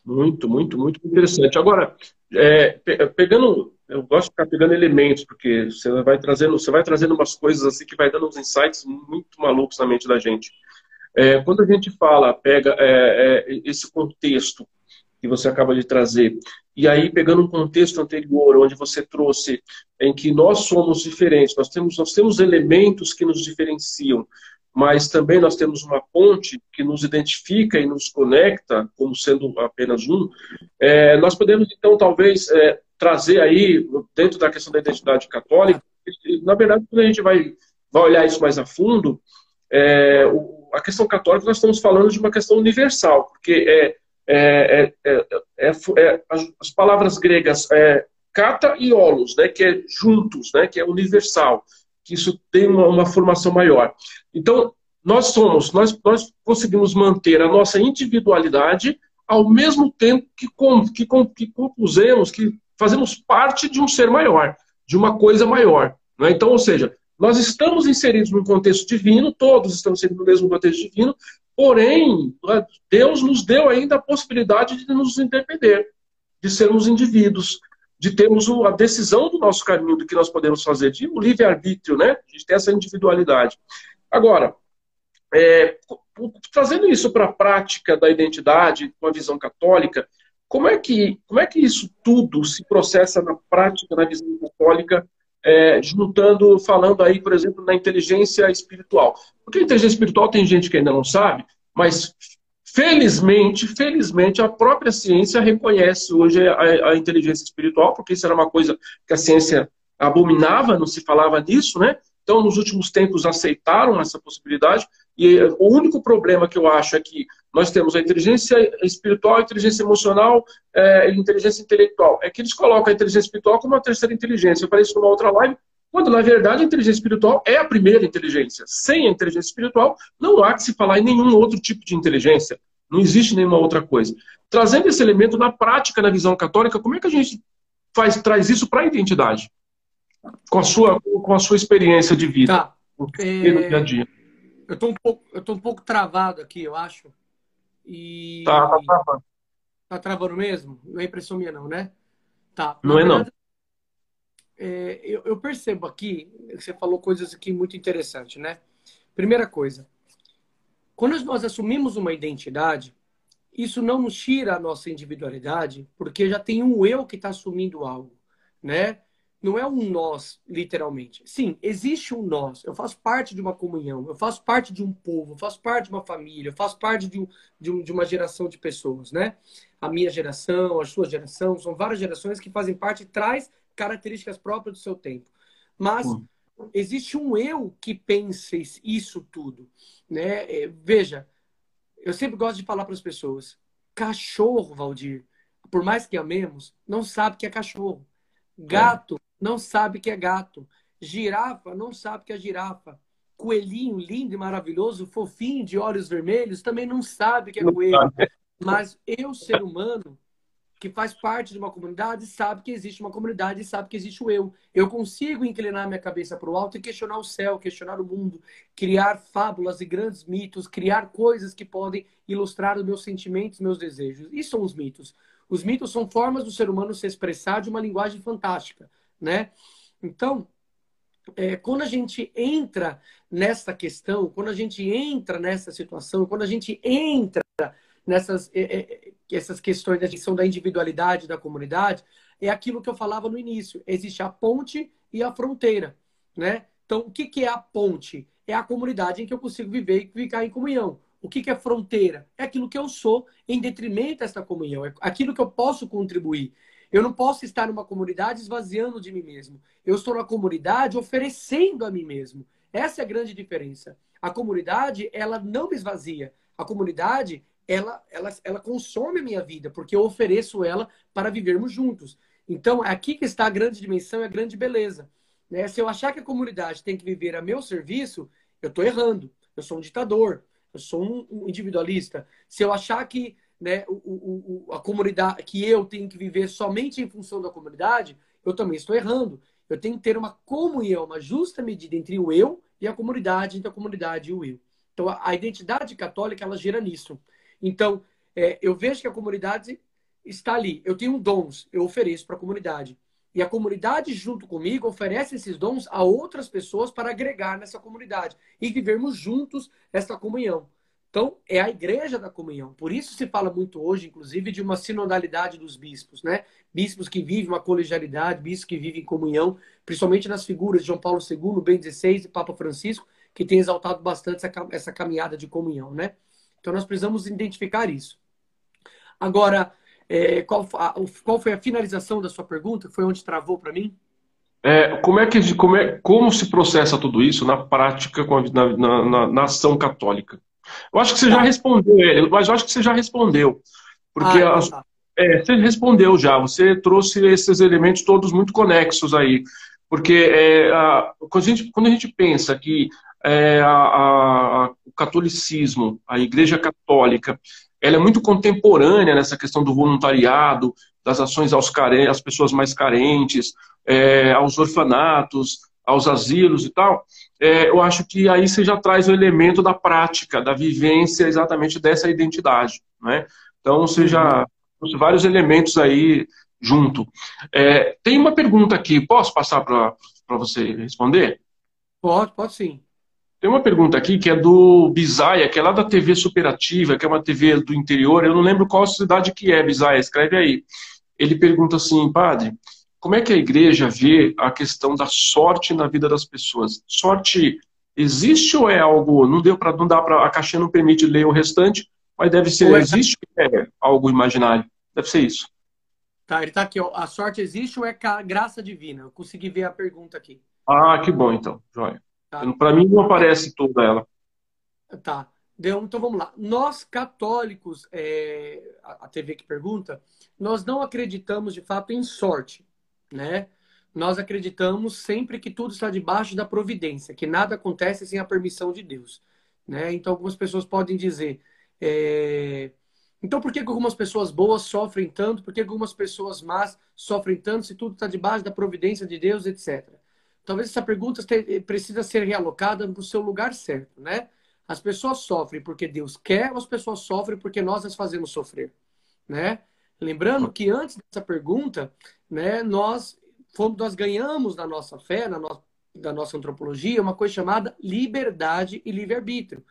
Muito, muito, muito interessante. Agora, é, pegando, eu gosto de ficar pegando elementos, porque você vai trazendo, você vai trazendo umas coisas assim que vai dando uns insights muito malucos na mente da gente. É, quando a gente fala, pega é, é esse contexto que você acaba de trazer, e aí, pegando um contexto anterior, onde você trouxe em que nós somos diferentes, nós temos, nós temos elementos que nos diferenciam, mas também nós temos uma ponte que nos identifica e nos conecta, como sendo apenas um, é, nós podemos, então, talvez, é, trazer aí, dentro da questão da identidade católica, na verdade, quando a gente vai, vai olhar isso mais a fundo, é, o, a questão católica, nós estamos falando de uma questão universal, porque é, é, é, é, as, as, palavras gregas é, kata e olos, né, que é juntos, né, que é universal, que isso tem uma, uma formação maior. Então, nós somos, nós, nós conseguimos manter a nossa individualidade ao mesmo tempo que, que, que compusemos, que fazemos parte de um ser maior, de uma coisa maior. Né? Então, ou seja, nós estamos inseridos num contexto divino, todos estamos inseridos no mesmo contexto divino, porém, Deus nos deu ainda a possibilidade de nos independer, de sermos indivíduos, de termos a decisão do nosso caminho, do que nós podemos fazer, de um livre-arbítrio, né? A gente tem essa individualidade. Agora, é, trazendo isso para a prática da identidade, com a visão católica, como é, que, como é que isso tudo se processa na prática, na visão católica, é, juntando, falando aí, por exemplo, na inteligência espiritual? Porque a inteligência espiritual tem gente que ainda não sabe, mas Felizmente, felizmente, a própria ciência reconhece hoje a, a, inteligência espiritual, porque isso era uma coisa que a ciência abominava, não se falava disso, né? Então, nos últimos tempos, aceitaram essa possibilidade. E o único problema que eu acho é que nós temos a inteligência espiritual, a inteligência emocional é, e inteligência intelectual. É que eles colocam a inteligência espiritual como uma terceira inteligência. Eu falei isso numa outra live, quando, na verdade, a inteligência espiritual é a primeira inteligência. Sem a inteligência espiritual, não há que se falar em nenhum outro tipo de inteligência. Não existe nenhuma outra coisa. Trazendo esse elemento na prática, na visão católica, como é que a gente faz, traz isso para a identidade? Com a, sua, com a sua experiência de vida. Tá.
É... No dia a dia. Eu estou um, pouco, eu tô um pouco travado aqui, eu acho. E... Tá, tá travando. Tá travando mesmo? Não é impressão minha, não, né? Tá.
Não é, não
é, eu, eu, percebo aqui, você falou coisas aqui muito interessantes, né? Primeira coisa, quando nós assumimos uma identidade, isso não nos tira a nossa individualidade, porque já tem um eu que está assumindo algo, né? Não é um nós, literalmente. Sim, existe um nós. Eu faço parte de uma comunhão, eu faço parte de um povo, eu faço parte de uma família, eu faço parte de, um, de, um, de uma geração de pessoas, né? A minha geração, a sua geração, são várias gerações que fazem parte e traz características próprias do seu tempo. Mas hum. existe um eu que pensa isso tudo. Né? É, veja, eu sempre gosto de falar para as pessoas: cachorro, Valdir, por mais que amemos, não sabe que é cachorro. Gato é. não sabe que é gato. Girafa não sabe que é girafa. Coelhinho lindo e maravilhoso, fofinho, de olhos vermelhos, também não sabe que é coelho. Mas eu, ser humano, que faz parte de uma comunidade sabe que existe uma comunidade e sabe que existe o eu. Eu consigo inclinar minha cabeça para o alto e questionar o céu, questionar o mundo, criar fábulas e grandes mitos, criar coisas que podem ilustrar os meus sentimentos, meus desejos. Isso são os mitos. Os mitos são formas do ser humano se expressar de uma linguagem fantástica, né? Então, é, quando a gente entra nessa questão, quando a gente entra nessa situação, quando a gente entra nessas é, é, essas questões da questão da individualidade da comunidade, é aquilo que eu falava no início. Existe a ponte e a fronteira, né? Então, o que, que é a ponte? É a comunidade em que eu consigo viver e ficar em comunhão. O que, que é fronteira? É aquilo que eu sou em detrimento dessa comunhão, é aquilo que eu posso contribuir. Eu não posso estar numa comunidade esvaziando de mim mesmo. Eu estou na comunidade oferecendo a mim mesmo. Essa é a grande diferença. A comunidade, ela não me esvazia. A comunidade, ela, ela, ela consome a minha vida, porque eu ofereço ela para vivermos juntos. Então, é aqui que está a grande dimensão e a grande beleza. Né? Se eu achar que a comunidade tem que viver a meu serviço, eu estou errando. Eu sou um ditador, eu sou um, individualista. Se eu achar que né, o, o, a comunidade, que eu tenho que viver somente em função da comunidade, eu também estou errando. Eu tenho que ter uma comunhão, uma justa medida entre o eu e a comunidade, entre a comunidade e o eu. Então, a identidade católica, ela gira nisso. Então, é, eu vejo que a comunidade está ali. Eu tenho dons, eu ofereço para a comunidade. E a comunidade, junto comigo, oferece esses dons a outras pessoas para agregar nessa comunidade e vivermos juntos essa comunhão. Então, é a igreja da comunhão. Por isso se fala muito hoje, inclusive, de uma sinodalidade dos bispos, né? Bispos que vivem uma colegialidade, bispos que vivem em comunhão, principalmente nas figuras de João Paulo II, Bento XVI e Papa Francisco, que tem exaltado bastante essa caminhada de comunhão, né? Então nós precisamos identificar isso. Agora, é, qual, a, qual, foi a finalização da sua pergunta? Foi onde travou para mim?
É, como é que como, é, como se processa tudo isso na prática na, na, na, na ação católica? Eu acho que você já tá. respondeu, mas eu acho que você já respondeu. Porque ah, então tá. é, você respondeu já, você trouxe esses elementos todos muito conexos aí. Porque é, a, quando, a gente, quando a gente pensa que é, a, a, o catolicismo, a Igreja Católica, ela é muito contemporânea nessa questão do voluntariado, das ações aos care... às pessoas mais carentes, é, aos orfanatos, aos asilos e tal, é, eu acho que aí você já traz o elemento da prática, da vivência exatamente dessa identidade. Né? Então, você já trouxe vários elementos aí junto. É, tem uma pergunta aqui, posso passar para você responder?
Pode, pode sim.
Tem uma pergunta aqui que é do Bisaia, que é lá da TV Superativa, que é uma TV do interior. Eu não lembro qual cidade que é, Bisaia, escreve aí. Ele pergunta assim, padre, como é que a igreja vê a questão da sorte na vida das pessoas? Sorte existe ou é algo, não deu para não dá para a caixinha não permite ler o restante, mas deve ser é existe ou é algo imaginário? Deve ser isso.
Tá, ele tá aqui, ó. A sorte existe ou é graça divina? Eu consegui ver a pergunta aqui.
Ah, que bom então, joia. Tá. Para mim não aparece toda ela.
Tá. Então vamos lá. Nós católicos, é, a TV que pergunta, nós não acreditamos de fato em sorte, né? Nós acreditamos sempre que tudo está debaixo da providência, que nada acontece sem a permissão de Deus, né? Então algumas pessoas podem dizer, é... então por que algumas pessoas boas sofrem tanto? Por que algumas pessoas más sofrem tanto se tudo está debaixo da providência de Deus, etc talvez essa pergunta precisa ser realocada no seu lugar certo, né? As pessoas sofrem porque Deus quer ou as pessoas sofrem porque nós as fazemos sofrer, né? Lembrando que antes dessa pergunta, né, nós fomos, nós ganhamos na nossa fé, na nossa antropologia, uma coisa chamada liberdade e livre-arbítrio.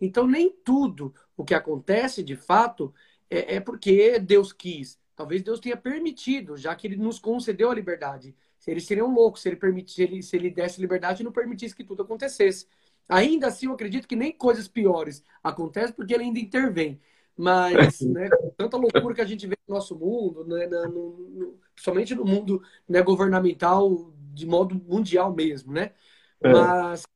Então, nem tudo o que acontece de fato é, é porque Deus quis. Talvez Deus tenha permitido, já que Ele nos concedeu a liberdade. Eles seriam loucos se ele, permitisse, ele, se ele desse liberdade e não permitisse que tudo acontecesse. Ainda assim, eu acredito que nem coisas piores acontecem porque ele ainda intervém. Mas, né, tanta loucura que a gente vê no nosso mundo, né, no, no, principalmente no mundo né, governamental, de modo mundial mesmo, né? É. Mas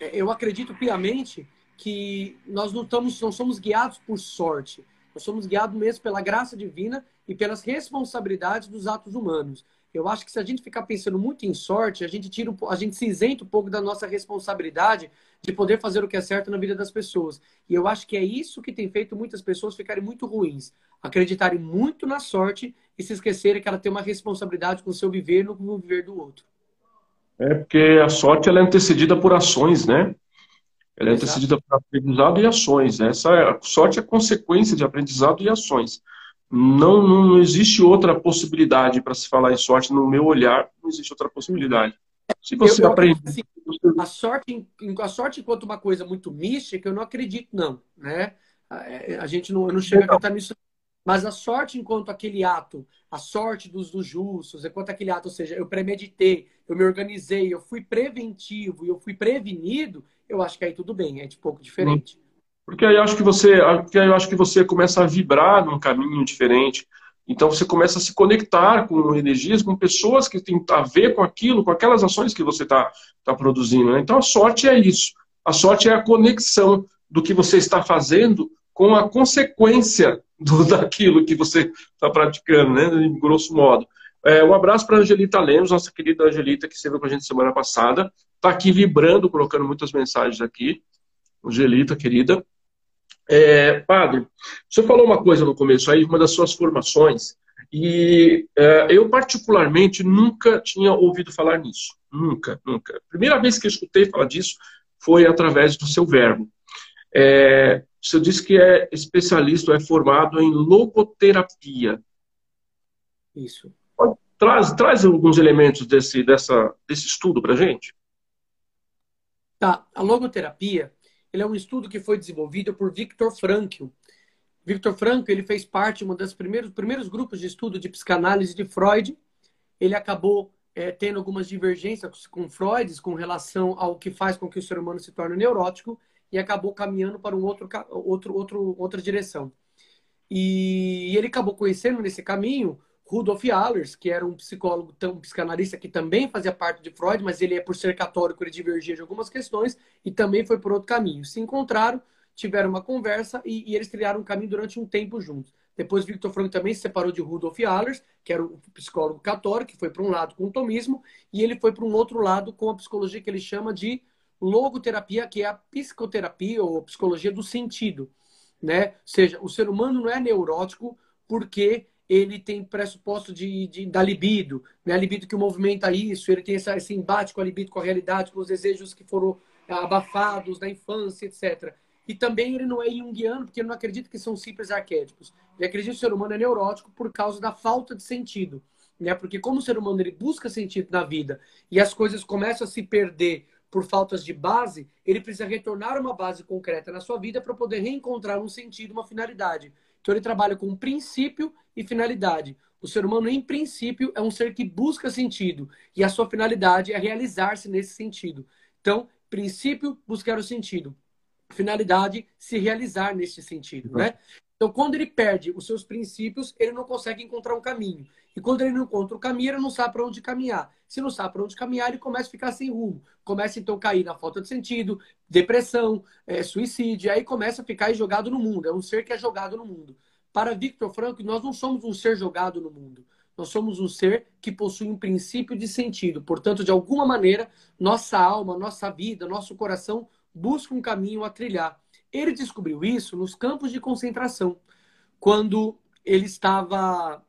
eu acredito piamente que nós não, estamos, não somos guiados por sorte. Nós somos guiados mesmo pela graça divina e pelas responsabilidades dos atos humanos. Eu acho que se a gente ficar pensando muito em sorte, a gente tira, a gente se isenta um pouco da nossa responsabilidade de poder fazer o que é certo na vida das pessoas. E eu acho que é isso que tem feito muitas pessoas ficarem muito ruins, acreditarem muito na sorte e se esquecerem que ela tem uma responsabilidade com o seu viver no, viver do outro.
É porque a sorte ela é antecedida por ações, né? Ela é Exato. antecedida por aprendizado e ações. Essa é, a sorte é consequência de aprendizado e ações. Não, não, não existe outra possibilidade para se falar em sorte, no meu olhar, não existe outra possibilidade. Se você eu, eu aprende. Assim,
a, sorte, a sorte, enquanto uma coisa muito mística, eu não acredito, não. Né? A, é, a gente não, não chega a acreditar nisso. Mas a sorte, enquanto aquele ato, a sorte dos, dos justos, enquanto aquele ato, ou seja, eu premeditei, eu me organizei, eu fui preventivo e eu fui prevenido, eu acho que aí tudo bem, é de pouco diferente.
Porque aí acho que você, porque aí acho que você começa a vibrar num caminho diferente. Então você começa a se conectar com energias, com pessoas que têm a ver com aquilo, com aquelas ações que você está tá produzindo. Né? Então a sorte é isso. A sorte é a conexão do que você está fazendo com a consequência do, daquilo que você está praticando, né? em grosso modo. É, um abraço para a Angelita Lemos, nossa querida Angelita, que esteve com a gente semana passada. Está aqui vibrando, colocando muitas mensagens aqui. Angelita, querida. É, padre, você falou uma coisa no começo aí, uma das suas formações, e é, eu particularmente nunca tinha ouvido falar nisso. Nunca, nunca. A primeira vez que eu escutei falar disso foi através do seu verbo. É, você disse que é especialista, é formado em logoterapia.
Isso.
Traz, traz alguns elementos desse, dessa, desse estudo para gente.
Tá. A logoterapia ele é um estudo que foi desenvolvido por Viktor Frankl. Viktor Frankl ele fez parte de um dos primeiros, primeiros grupos de estudo de psicanálise de Freud. Ele acabou é, tendo algumas divergências com Freud com relação ao que faz com que o ser humano se torne neurótico e acabou caminhando para um outro, outro, outro, outra direção. E ele acabou conhecendo nesse caminho Rudolf Allers, que era um psicólogo, um psicanalista que também fazia parte de Freud, mas ele é por ser católico, ele divergia de algumas questões e também foi por outro caminho. Se encontraram, tiveram uma conversa e, e eles trilharam um caminho durante um tempo juntos. Depois, Victor Frankl também se separou de Rudolf Allers, que era o psicólogo católico, que foi para um lado com o tomismo, e ele foi para um outro lado com a psicologia que ele chama de logoterapia, que é a psicoterapia ou psicologia do sentido, né? Ou seja, o ser humano não é neurótico porque ele tem pressuposto de, de, da libido, né? A libido que movimenta isso, ele tem essa, esse embate com a libido, com a realidade, com os desejos que foram abafados da infância, etc. E também ele não é junguiano, porque ele não acredita que são simples arquétipos. Ele acredita que o ser humano é neurótico por causa da falta de sentido. Né? Porque como o ser humano ele busca sentido na vida e as coisas começam a se perder por faltas de base, ele precisa retornar uma base concreta na sua vida para poder reencontrar um sentido, uma finalidade. Então ele trabalha com princípio e finalidade. O ser humano, em princípio, é um ser que busca sentido e a sua finalidade é realizar-se nesse sentido. Então, princípio, buscar o sentido. Finalidade, se realizar nesse sentido, né? Então, quando ele perde os seus princípios, ele não consegue encontrar um caminho. E quando ele não encontra o caminho, ele não sabe para onde caminhar. Se não sabe para onde caminhar, ele começa a ficar sem rumo. Começa então a cair na falta de sentido, depressão, é, suicídio. Aí começa a ficar jogado no mundo. É um ser que é jogado no mundo. Para Victor Franco, nós não somos um ser jogado no mundo. Nós somos um ser que possui um princípio de sentido. Portanto, de alguma maneira, nossa alma, nossa vida, nosso coração busca um caminho a trilhar. Ele descobriu isso nos campos de concentração, quando ele estava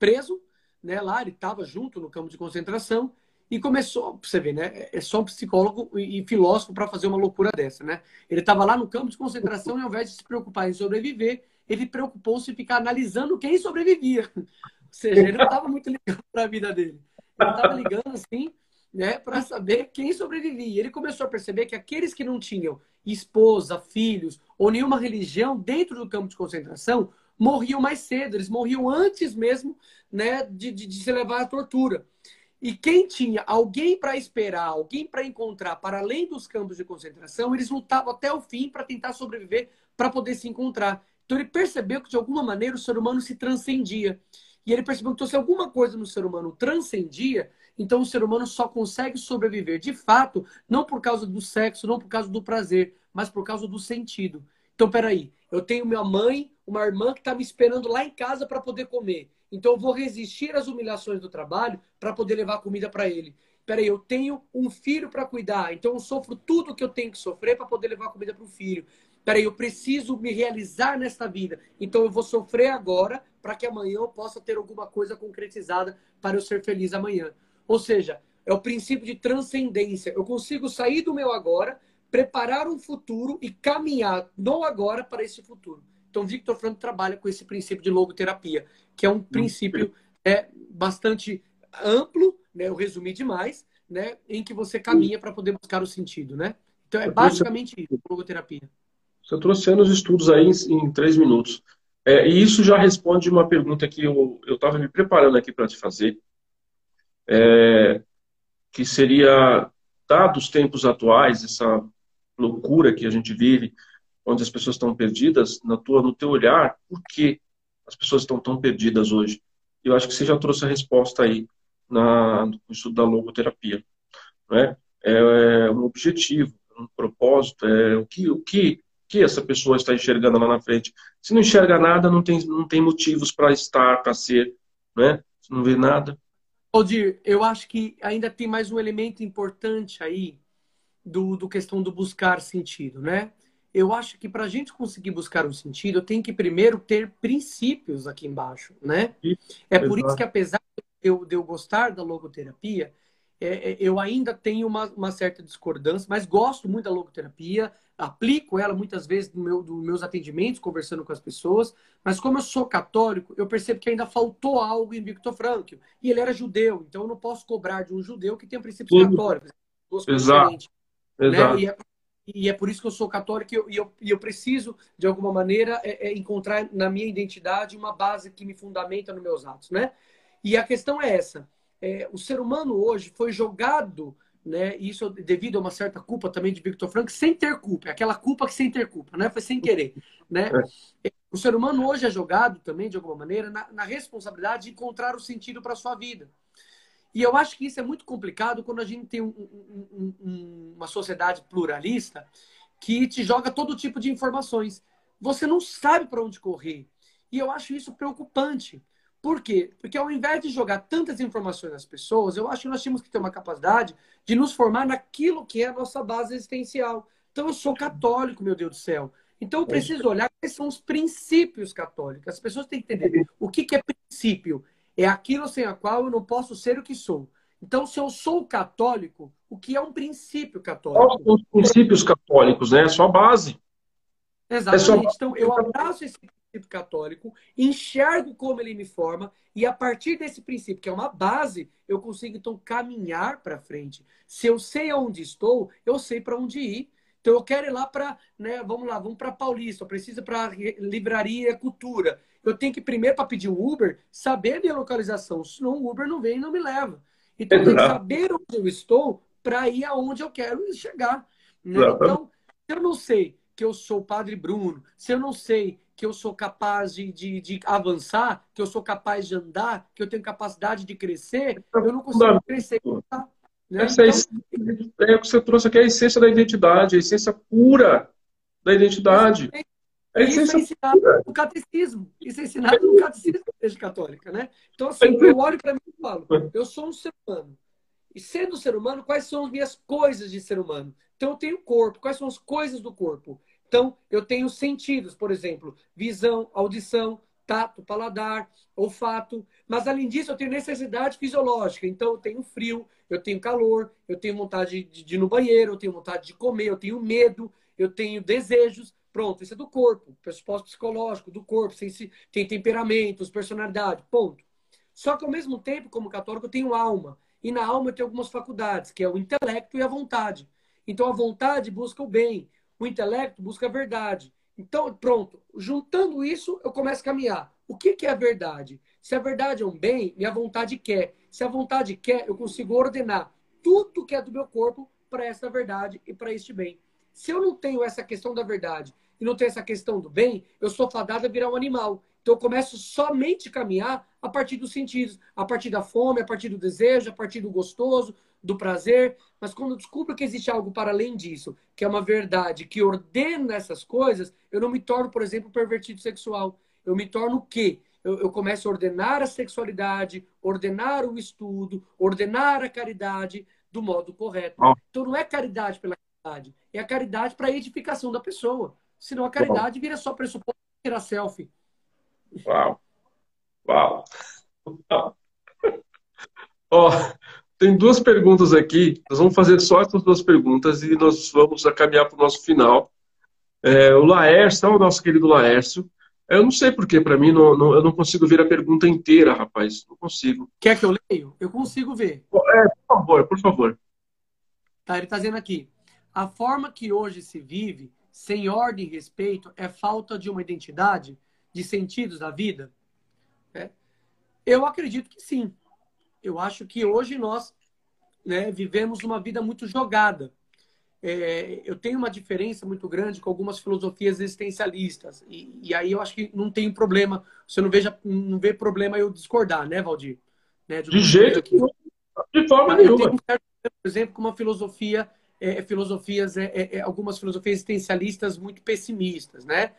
preso, né, lá ele estava junto no campo de concentração e começou, você vê, né, é só um psicólogo e filósofo para fazer uma loucura dessa, né? Ele estava lá no campo de concentração e ao invés de se preocupar em sobreviver, ele preocupou-se em ficar analisando quem sobrevivia. Ou seja, ele não estava muito ligado para a vida dele. Ele estava ligando assim, né, para saber quem sobrevivia. Ele começou a perceber que aqueles que não tinham esposa, filhos ou nenhuma religião dentro do campo de concentração morriam mais cedo, eles morriam antes mesmo né, de, de, de se levar à tortura. E quem tinha alguém para esperar, alguém para encontrar para além dos campos de concentração, eles lutavam até o fim para tentar sobreviver, para poder se encontrar. Então ele percebeu que de alguma maneira o ser humano se transcendia. E ele percebeu que então, se alguma coisa no ser humano transcendia, então o ser humano só consegue sobreviver de fato, não por causa do sexo, não por causa do prazer, mas por causa do sentido. Então, peraí, eu tenho minha mãe, uma irmã que está me esperando lá em casa para poder comer. Então, eu vou resistir às humilhações do trabalho para poder levar comida para ele. Peraí, eu tenho um filho para cuidar, então eu sofro tudo que eu tenho que sofrer para poder levar comida para o filho. Peraí, eu preciso me realizar nesta vida, então eu vou sofrer agora para que amanhã eu possa ter alguma coisa concretizada para eu ser feliz amanhã. Ou seja, é o princípio de transcendência. Eu consigo sair do meu agora, preparar um futuro e caminhar no agora para esse futuro. Então, Victor Frank trabalha com esse princípio de logoterapia, que é um princípio é, bastante amplo, né? eu resumi demais, né? em que você caminha para poder buscar o sentido. Né? Então, é basicamente isso, logoterapia.
Você trouxe anos estudos aí em, em três minutos. É, e isso já responde uma pergunta que eu estava me preparando aqui para te fazer, é, que seria, dados os tempos atuais, essa loucura que a gente vive, onde as pessoas estão perdidas, na tua, no teu olhar, por que as pessoas estão tão perdidas hoje? Eu acho que você já trouxe a resposta aí na, no estudo da logoterapia. Né? É um objetivo, um propósito, é o que, o que, que essa pessoa está enxergando lá na frente. Se não enxerga nada, não tem, não tem motivos para estar, para ser. Né? Se não vê nada.
Odir, eu acho que ainda tem mais um elemento importante aí do, do questão do buscar sentido, né? Eu acho que para a gente conseguir buscar um sentido, eu tenho que primeiro ter princípios aqui embaixo, né? É por isso que apesar de eu, de eu gostar da logoterapia, é, é, eu ainda tenho uma, uma, certa discordância, mas gosto muito da logoterapia, aplico ela muitas vezes no meu, nos meus atendimentos, conversando com as pessoas, mas como eu sou católico, eu percebo que ainda faltou algo em Victor Frankl. E ele era judeu, então eu não posso cobrar de um judeu que tem princípios católicos.
Exato.
Exato. Né? E, é, e, é, por isso que eu sou católico e eu, e eu, e eu preciso, de alguma maneira, é, é encontrar na minha identidade uma base que me fundamenta nos meus atos. Né? E a questão é essa é, o ser humano hoje foi jogado, né? Isso devido a uma certa culpa também de Victor Frank, sem ter culpa, é aquela culpa que sem ter culpa, né? Foi sem querer, né? É. O ser humano hoje é jogado também, de alguma maneira, na, na responsabilidade de encontrar o sentido para a sua vida. E eu acho que isso é muito complicado quando a gente tem um, um, um, uma sociedade pluralista que te joga todo tipo de informações. Você não sabe para onde correr. E eu acho isso preocupante. Por quê? Porque ao invés de jogar tantas informações nas pessoas, eu acho que nós temos que ter uma capacidade de nos formar naquilo que é a nossa base existencial. Então, eu sou católico, meu Deus do céu. Então, eu preciso olhar quais são os princípios católicos. As pessoas têm que entender o que, que é princípio. É aquilo sem a qual eu não posso ser o que sou. Então, se eu sou católico, o que é um princípio católico?
Quais são os princípios católicos, né? É só base.
Exatamente. É só... Então, eu abraço esse princípio católico, enxergo como ele me forma, e a partir desse princípio, que é uma base, eu consigo, então, caminhar para frente. Se eu sei aonde estou, eu sei para onde ir. Então, eu quero ir lá para, né, vamos lá, vamos para Paulista, eu preciso para Livraria Cultura. Eu tenho que, primeiro, para pedir um Uber, saber a minha localização, senão o Uber não vem e não me leva. Então, eu tenho que saber onde eu estou para ir aonde eu quero chegar. Né? Então, se eu não sei que eu sou o Padre Bruno, se eu não sei que eu sou capaz de, de, de, avançar, que eu sou capaz de andar, que eu tenho capacidade de crescer, eu não consigo crescer.
Né? Essa então, é, é o que você trouxe aqui, é a essência da identidade, a essência pura da identidade.
É isso é ensinado no catecismo. Isso é ensinado no catecismo da Igreja Católica, né? Então, assim, eu olho para mim e falo, eu sou um ser humano. E sendo ser humano, quais são as minhas coisas de ser humano? Então, eu tenho corpo. Quais são as coisas do corpo? Então, eu tenho sentidos, por exemplo, visão, audição, tato, paladar, olfato. Mas, além disso, eu tenho necessidade fisiológica. Então, eu tenho frio, eu tenho calor, eu tenho vontade de ir no banheiro, eu tenho vontade de comer, eu tenho medo, eu tenho desejos. Pronto, isso é do corpo, pressuposto psicológico, do corpo, tem temperamentos, personalidade, ponto. Só que, ao mesmo tempo, como católico, eu tenho alma. E na alma eu tenho algumas faculdades, que é o intelecto e a vontade. Então, a vontade busca o bem, o intelecto busca a verdade. Então, pronto, juntando isso, eu começo a caminhar. O que, que é a verdade? Se a verdade é um bem, minha vontade quer. Se a vontade quer, eu consigo ordenar tudo que é do meu corpo para essa verdade e para este bem. Se eu não tenho essa questão da verdade e não tenho essa questão do bem, eu sou fadado a virar um animal. Então eu começo somente a caminhar a partir dos sentidos, a partir da fome, a partir do desejo, a partir do gostoso, do prazer, mas quando eu descubro que existe algo para além disso, que é uma verdade que ordena essas coisas, eu não me torno, por exemplo, pervertido sexual. Eu me torno o quê? Eu, eu começo a ordenar a sexualidade, ordenar o estudo, ordenar a caridade do modo correto. Então não é caridade pela caridade, é a caridade para a edificação da pessoa. Senão a caridade vira só pressuposto tirar selfie.
Uau! Uau! Ó, oh, tem duas perguntas aqui. Nós vamos fazer só essas duas perguntas e nós vamos caminhar para o nosso final. É, o Laércio, o nosso querido Laércio. Eu não sei porque, para mim, não, não, eu não consigo ver a pergunta inteira, rapaz. Não consigo.
Quer que eu leio? Eu consigo ver.
É, por favor, por favor.
Tá, ele está dizendo aqui. A forma que hoje se vive, sem ordem e respeito, é falta de uma identidade, de sentidos da vida? É. Eu acredito que sim eu acho que hoje nós né, vivemos uma vida muito jogada. É, eu tenho uma diferença muito grande com algumas filosofias existencialistas. E, e, aí eu acho que não tem problema. Você não, veja, não vê problema eu discordar, né, Valdir? Né,
de, de jeito que De forma nenhuma.
Tenho, por exemplo, com uma filosofia, é, é filosofias, é, é, é, algumas filosofias existencialistas muito pessimistas, né?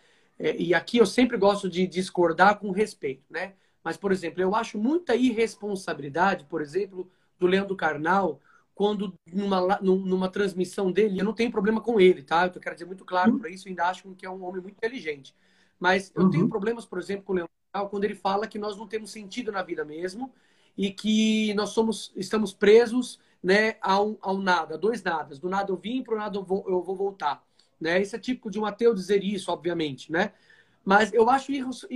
e aqui eu sempre gosto de discordar com respeito, né? Mas, por exemplo, eu acho muita irresponsabilidade, por exemplo, do Leandro Carnal, quando numa, numa transmissão dele, eu não tenho problema com ele, tá? Eu quero dizer muito claro para isso, eu ainda acho que é um homem muito inteligente. Mas eu uhum. tenho problemas, por exemplo, com o Leandro Carnal, quando ele fala que nós não temos sentido na vida mesmo e que nós somos, estamos presos né, ao, ao nada, dois nadas. Do nada eu vim, para o nada eu vou, eu vou voltar. Né? Isso é típico de um ateu dizer isso, obviamente, né? Mas eu acho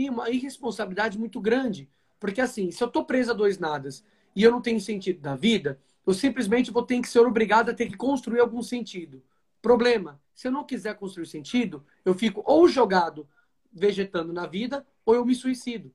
uma irresponsabilidade muito grande. Porque, assim, se eu estou presa a dois nadas e eu não tenho sentido na vida, eu simplesmente vou ter que ser obrigado a ter que construir algum sentido. Problema: se eu não quiser construir sentido, eu fico ou jogado vegetando na vida ou eu me suicido.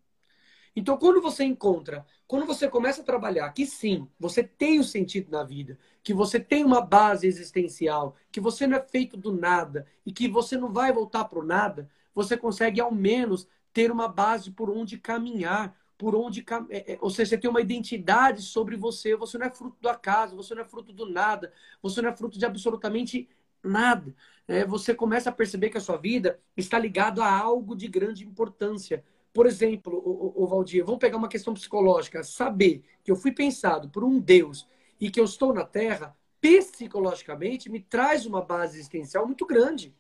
Então, quando você encontra, quando você começa a trabalhar que sim, você tem o um sentido na vida, que você tem uma base existencial, que você não é feito do nada e que você não vai voltar para o nada, você consegue ao menos ter uma base por onde caminhar, por onde, é, é, ou seja, você tem uma identidade sobre você. Você não é fruto do acaso, você não é fruto do nada, você não é fruto de absolutamente nada. É, você começa a perceber que a sua vida está ligada a algo de grande importância. Por exemplo, o, o, o Valdir, vamos pegar uma questão psicológica. Saber que eu fui pensado por um Deus e que eu estou na Terra, psicologicamente, me traz uma base existencial muito grande.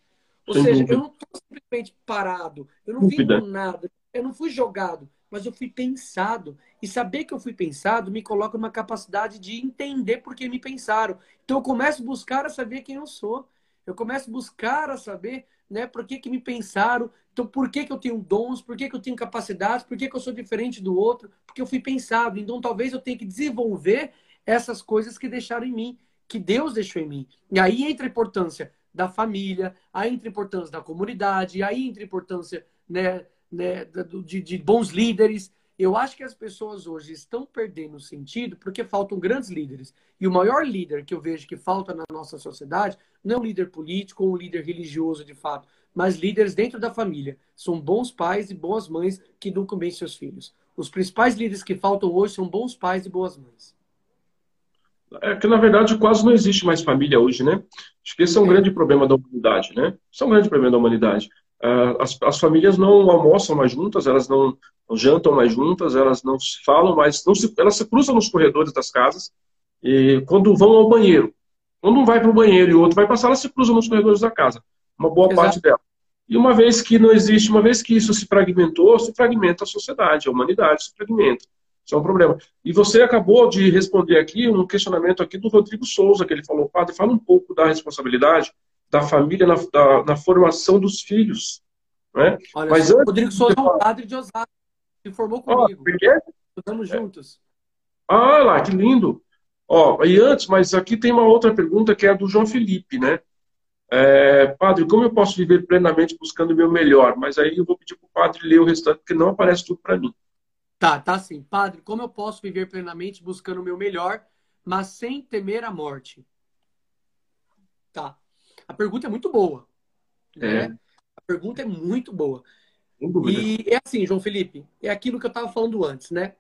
Ou Sem seja, dúvida. eu não estou simplesmente parado, eu não vim do nada, eu não fui jogado, mas eu fui pensado. E saber que eu fui pensado me coloca numa capacidade de entender por que me pensaram. Então eu começo a buscar a saber quem eu sou. Eu começo a buscar a saber né, por que, que me pensaram, então por que, que eu tenho dons, por que, que eu tenho capacidades, por que, que eu sou diferente do outro, porque eu fui pensado. Então talvez eu tenha que desenvolver essas coisas que deixaram em mim, que Deus deixou em mim. E aí entra a importância da família, aí entra a importância da comunidade, aí entra a importância né, né, de, de bons líderes. Eu acho que as pessoas hoje estão perdendo o sentido porque faltam grandes líderes. E o maior líder que eu vejo que falta na nossa sociedade não é um líder político ou um líder religioso de fato, mas líderes dentro da família. São bons pais e boas mães que educam bem seus filhos. Os principais líderes que faltam hoje são bons pais e boas mães.
É que, na verdade, quase não existe mais família hoje, né? Acho que esse é um é. grande problema da humanidade, né? Esse é um grande problema da humanidade. Uh, as, as, famílias não almoçam mais juntas, elas não, não, jantam mais juntas, elas não se falam mais, não se, elas se cruzam nos corredores das casas e quando vão ao banheiro. Quando um vai para o banheiro e o outro vai passar, elas se cruzam nos corredores da casa. Uma boa Exato. parte dela. E uma vez que não existe, uma vez que isso se fragmentou, se fragmenta a sociedade, a humanidade se fragmenta. Isso é um problema. E você acabou de responder aqui um questionamento aqui do Rodrigo Souza, que ele falou, padre, fala um pouco da responsabilidade da família na, da, na formação dos filhos. Né?
Olha, Mas antes, Rodrigo Souza é um padre de Osasco, se formou comigo.
Oh,
Estamos juntos.
Ah lá, que lindo. Ó, e antes, mas aqui tem uma outra pergunta que é a do João Felipe, né? É, padre, como eu posso viver plenamente buscando o meu melhor? Mas aí eu vou pedir para o padre ler o restante, porque não aparece tudo para mim.
Tá, tá sim. Padre, como eu posso viver plenamente buscando o meu melhor, mas sem temer a morte? Tá. A pergunta é muito boa. Né? É. A pergunta é muito boa. E é assim, João Felipe, é aquilo que eu estava falando antes, né?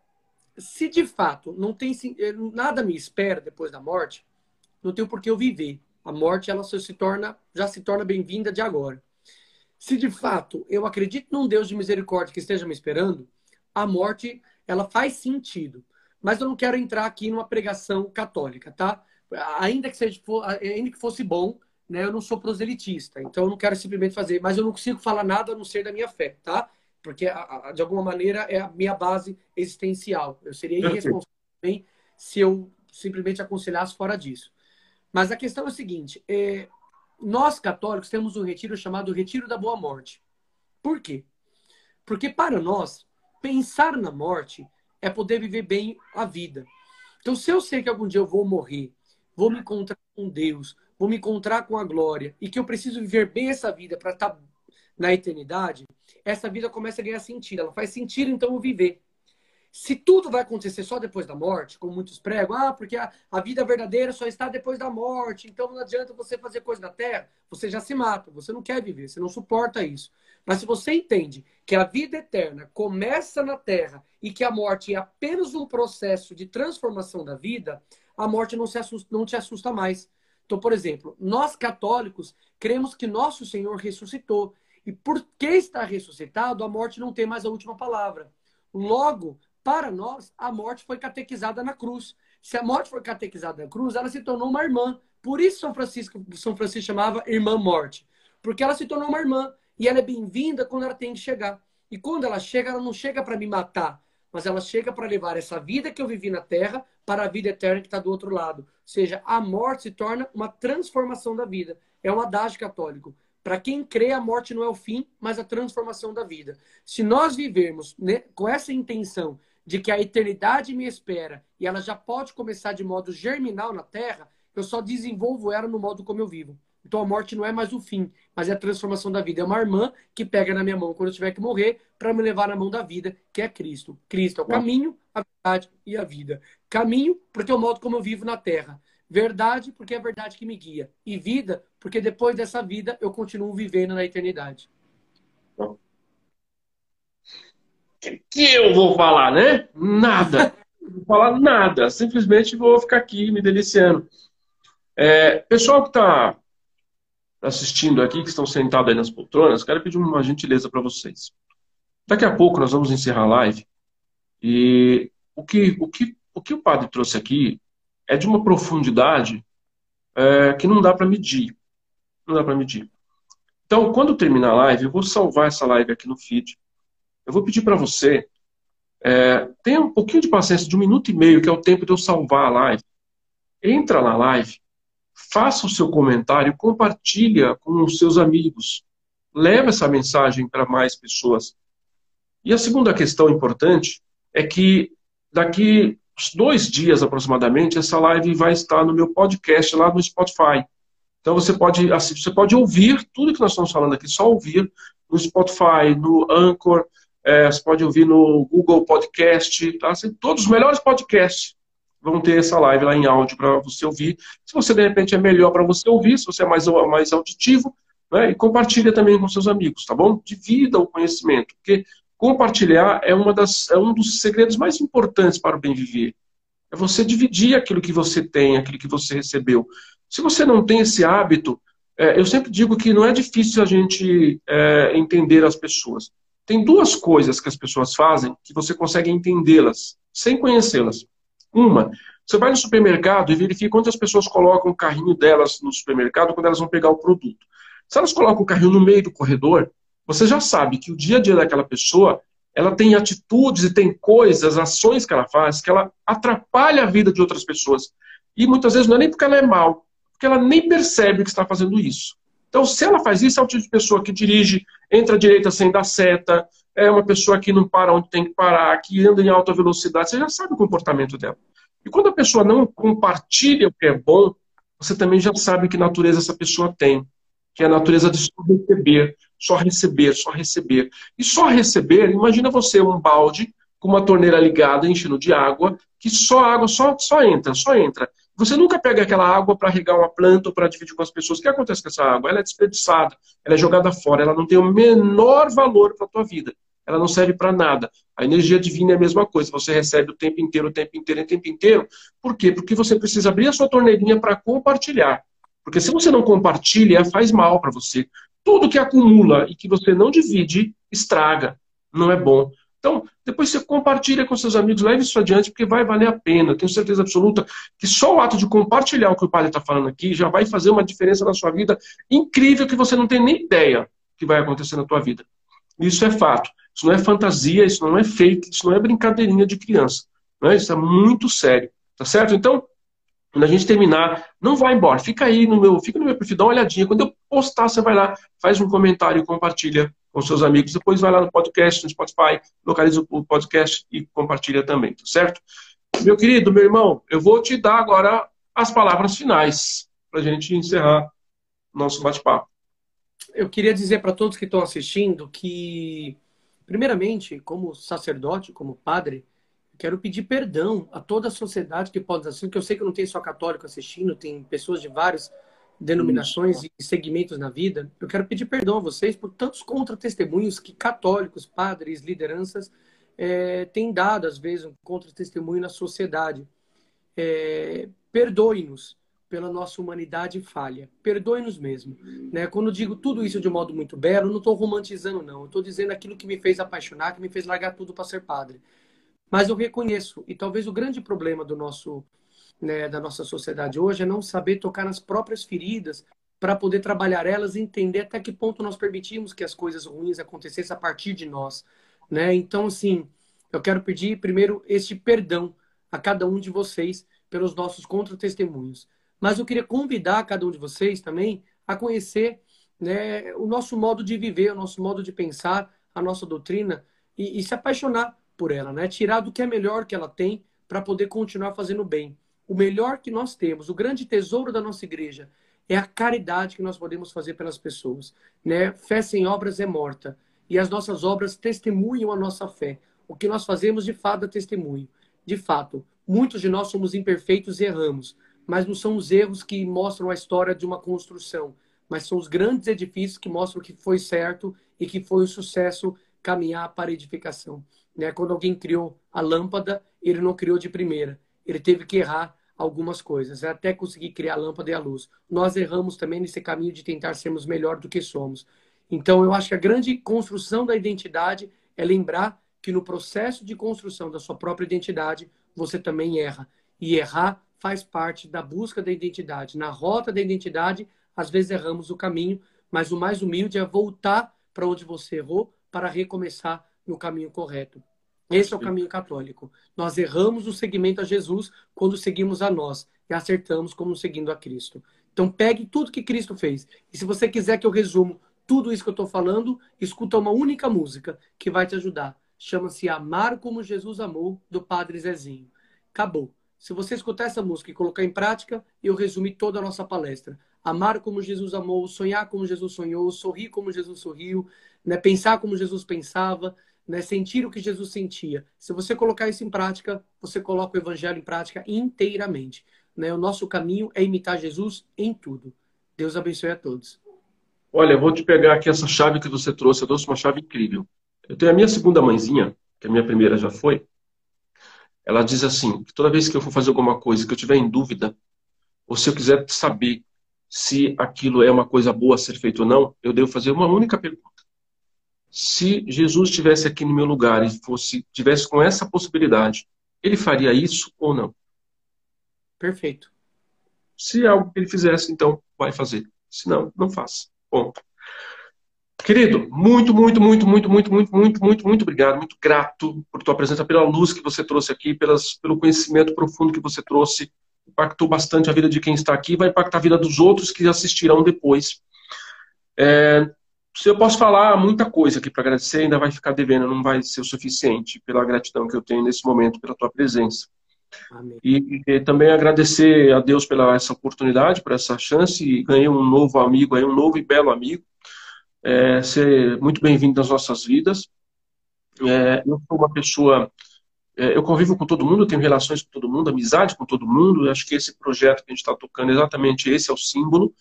Se de fato não tem eh, nada me espera depois da morte, não tem por que eu viver. A morte ela se torna, já se torna bem-vinda de agora. Se de fato eu acredito num Deus de misericórdia que esteja me esperando, a morte ela faz sentido. Mas eu não quero entrar aqui numa pregação católica, tá? Ainda que seja, ainda que fosse bom, né? Eu não sou proselitista, então eu não quero simplesmente fazer, mas eu não consigo falar nada a não ser da minha fé, tá? Porque de alguma maneira é a minha base existencial. Eu seria irresponsável também se eu simplesmente aconselhasse fora disso. Mas a questão é a seguinte: é, nós católicos temos um retiro chamado Retiro da Boa Morte. Por quê? Porque para nós pensar na morte é poder viver bem a vida. Então, se eu sei que algum dia eu vou morrer, vou me encontrar com Deus, vou me encontrar com a glória e que eu preciso viver bem essa vida para estar tá na eternidade, essa vida começa a ganhar sentido. Ela faz sentido, então, eu viver. Se tudo vai acontecer só depois da morte, como muitos pregam, ah, porque a, a vida verdadeira só está depois da morte, então não adianta você fazer coisa na terra, você já se mata, você não quer viver, você não suporta isso. Mas se você entende que a vida eterna começa na terra e que a morte é apenas um processo de transformação da vida, a morte não, se assusta, não te assusta mais. Então, por exemplo, nós católicos cremos que nosso Senhor ressuscitou. E por que está ressuscitado, a morte não tem mais a última palavra. Logo, para nós, a morte foi catequizada na cruz. Se a morte foi catequizada na cruz, ela se tornou uma irmã. Por isso São Francisco, São Francisco chamava irmã morte. Porque ela se tornou uma irmã. E ela é bem-vinda quando ela tem que chegar. E quando ela chega, ela não chega para me matar, mas ela chega para levar essa vida que eu vivi na terra para a vida eterna que está do outro lado. Ou seja, a morte se torna uma transformação da vida. É um adágio católico. Para quem crê, a morte não é o fim, mas a transformação da vida. Se nós vivermos né, com essa intenção de que a eternidade me espera e ela já pode começar de modo germinal na Terra, eu só desenvolvo ela no modo como eu vivo. Então a morte não é mais o fim, mas é a transformação da vida. É uma irmã que pega na minha mão quando eu tiver que morrer para me levar na mão da vida, que é Cristo. Cristo é o caminho, a verdade e a vida. Caminho, porque é o modo como eu vivo na terra. Verdade, porque é a verdade que me guia. E vida, porque depois dessa vida eu continuo vivendo na eternidade. O
que, que eu vou falar, né? Nada. não vou falar nada. Simplesmente vou ficar aqui me deliciando. É, pessoal que está assistindo aqui, que estão sentados aí nas poltronas, quero pedir uma gentileza para vocês. Daqui a pouco nós vamos encerrar a live. E o que o, que, o, que o padre trouxe aqui é de uma profundidade é, que não dá para medir. Não dá para medir. Então, quando terminar a live, eu vou salvar essa live aqui no feed. Eu vou pedir para você, é, tenha um pouquinho de paciência, de um minuto e meio, que é o tempo de eu salvar a live. Entra na live, faça o seu comentário, compartilha com os seus amigos. Leva essa mensagem para mais pessoas. E a segunda questão importante é que daqui dois dias aproximadamente, essa live vai estar no meu podcast lá no Spotify. Então você pode, você pode ouvir tudo que nós estamos falando aqui, só ouvir no Spotify, no Anchor, é, você pode ouvir no Google Podcast, tá? Assim, todos os melhores podcasts vão ter essa live lá em áudio para você ouvir. Se você de repente é melhor para você ouvir, se você é mais, mais auditivo, né? e compartilha também com seus amigos, tá bom? Divida o conhecimento, porque compartilhar é, uma das, é um dos segredos mais importantes para o bem viver. É você dividir aquilo que você tem, aquilo que você recebeu. Se você não tem esse hábito, é, eu sempre digo que não é difícil a gente é, entender as pessoas. Tem duas coisas que as pessoas fazem que você consegue entendê-las sem conhecê-las. Uma, você vai no supermercado e verifica quantas pessoas colocam o carrinho delas no supermercado quando elas vão pegar o produto. Se elas colocam o carrinho no meio do corredor, você já sabe que o dia a dia daquela pessoa, ela tem atitudes e tem coisas, ações que ela faz, que ela atrapalha a vida de outras pessoas. E muitas vezes não é nem porque ela é mal, porque ela nem percebe que está fazendo isso. Então, se ela faz isso, é o tipo de pessoa que dirige, entra à direita sem dar seta, é uma pessoa que não para onde tem que parar, que anda em alta velocidade, você já sabe o comportamento dela. E quando a pessoa não compartilha o que é bom, você também já sabe que natureza essa pessoa tem que é a natureza de só receber, só receber, só receber. E só receber, imagina você um balde com uma torneira ligada, enchendo de água, que só água só, só entra, só entra. Você nunca pega aquela água para regar uma planta ou para dividir com as pessoas. O que acontece com essa água? Ela é desperdiçada, ela é jogada fora, ela não tem o menor valor para a tua vida. Ela não serve para nada. A energia divina é a mesma coisa. Você recebe o tempo inteiro, o tempo inteiro, o tempo inteiro. Por quê? Porque você precisa abrir a sua torneirinha para compartilhar. Porque se você não compartilha, faz mal para você. Tudo que acumula e que você não divide, estraga. Não é bom. Então, depois você compartilha com seus amigos, leve isso adiante, porque vai valer a pena. tenho certeza absoluta que só o ato de compartilhar o que o padre está falando aqui já vai fazer uma diferença na sua vida incrível que você não tem nem ideia que vai acontecer na tua vida. Isso é fato. Isso não é fantasia, isso não é fake, isso não é brincadeirinha de criança. Não é? Isso é muito sério. Tá certo? Então, quando a gente terminar, não vai embora. Fica aí no meu, fica no meu perfil, dá uma olhadinha. Quando eu postar, você vai lá, faz um comentário, compartilha com seus amigos. Depois vai lá no podcast, no Spotify, localiza o podcast e compartilha também, tá certo? Meu querido, meu irmão, eu vou te dar agora as palavras finais para a gente encerrar nosso bate-papo.
Eu queria dizer para todos que estão assistindo que, primeiramente, como sacerdote, como padre, Quero pedir perdão a toda a sociedade que pode assistir, que eu sei que não tem só católico assistindo, tem pessoas de várias denominações e segmentos na vida. Eu quero pedir perdão a vocês por tantos contra-testemunhos que católicos, padres, lideranças é, têm dado, às vezes, um contra-testemunho na sociedade. É, Perdoe-nos pela nossa humanidade falha. Perdoe-nos mesmo. Né? Quando digo tudo isso de um modo muito belo, não estou romantizando, não. Estou dizendo aquilo que me fez apaixonar, que me fez largar tudo para ser padre. Mas eu reconheço, e talvez o grande problema do nosso, né, da nossa sociedade hoje é não saber tocar nas próprias feridas para poder trabalhar elas e entender até que ponto nós permitimos que as coisas ruins acontecessem a partir de nós. Né? Então, assim, eu quero pedir primeiro este perdão a cada um de vocês pelos nossos contra-testemunhos. Mas eu queria convidar cada um de vocês também a conhecer né, o nosso modo de viver, o nosso modo de pensar, a nossa doutrina e, e se apaixonar por ela, né? Tirar do que é melhor que ela tem para poder continuar fazendo bem. O melhor que nós temos, o grande tesouro da nossa igreja é a caridade que nós podemos fazer pelas pessoas, né? Fé sem obras é morta e as nossas obras testemunham a nossa fé. O que nós fazemos de fato é testemunho. De fato, muitos de nós somos imperfeitos e erramos, mas não são os erros que mostram a história de uma construção, mas são os grandes edifícios que mostram que foi certo e que foi um sucesso caminhar para a edificação. Né? Quando alguém criou a lâmpada, ele não criou de primeira. Ele teve que errar algumas coisas, até conseguir criar a lâmpada e a luz. Nós erramos também nesse caminho de tentar sermos melhor do que somos. Então, eu acho que a grande construção da identidade é lembrar que no processo de construção da sua própria identidade, você também erra. E errar faz parte da busca da identidade. Na rota da identidade, às vezes erramos o caminho, mas o mais humilde é voltar para onde você errou para recomeçar no caminho correto. Esse é o caminho católico. Nós erramos o segmento a Jesus quando seguimos a nós e acertamos como seguindo a Cristo. Então pegue tudo que Cristo fez. E se você quiser que eu resumo tudo isso que eu estou falando, escuta uma única música que vai te ajudar. Chama-se Amar como Jesus amou, do Padre Zezinho. Acabou. Se você escutar essa música e colocar em prática, eu resumi toda a nossa palestra. Amar como Jesus amou, sonhar como Jesus sonhou, sorrir como Jesus sorriu, né? pensar como Jesus pensava, né? sentir o que Jesus sentia. Se você colocar isso em prática, você coloca o evangelho em prática inteiramente. Né? O nosso caminho é imitar Jesus em tudo. Deus abençoe a todos.
Olha, eu vou te pegar aqui essa chave que você trouxe. Eu trouxe uma chave incrível. Eu tenho a minha segunda mãezinha, que a minha primeira já foi. Ela diz assim: que toda vez que eu for fazer alguma coisa que eu tiver em dúvida, ou se eu quiser saber se aquilo é uma coisa boa a ser feito ou não, eu devo fazer uma única pergunta. Se Jesus estivesse aqui no meu lugar e fosse tivesse com essa possibilidade, ele faria isso ou não?
Perfeito.
Se é algo que ele fizesse, então vai fazer. Se não, não faça. Ponto. Querido, muito, muito, muito, muito, muito, muito, muito, muito, muito obrigado, muito grato por tua presença, pela luz que você trouxe aqui, pelas, pelo conhecimento profundo que você trouxe. Impactou bastante a vida de quem está aqui, vai impactar a vida dos outros que assistirão depois. É, eu posso falar muita coisa aqui para agradecer, ainda vai ficar devendo, não vai ser o suficiente pela gratidão que eu tenho nesse momento, pela tua presença. E, e, também agradecer a Deus pela essa oportunidade, por essa chance, e ganhei um novo amigo, aí, um novo e belo amigo. É, ser muito bem-vindo nas nossas vidas. É, eu sou uma pessoa, é, eu convivo com todo mundo, tenho relações com todo mundo, amizade com todo mundo. acho que esse projeto que a gente está tocando, exatamente esse é o símbolo.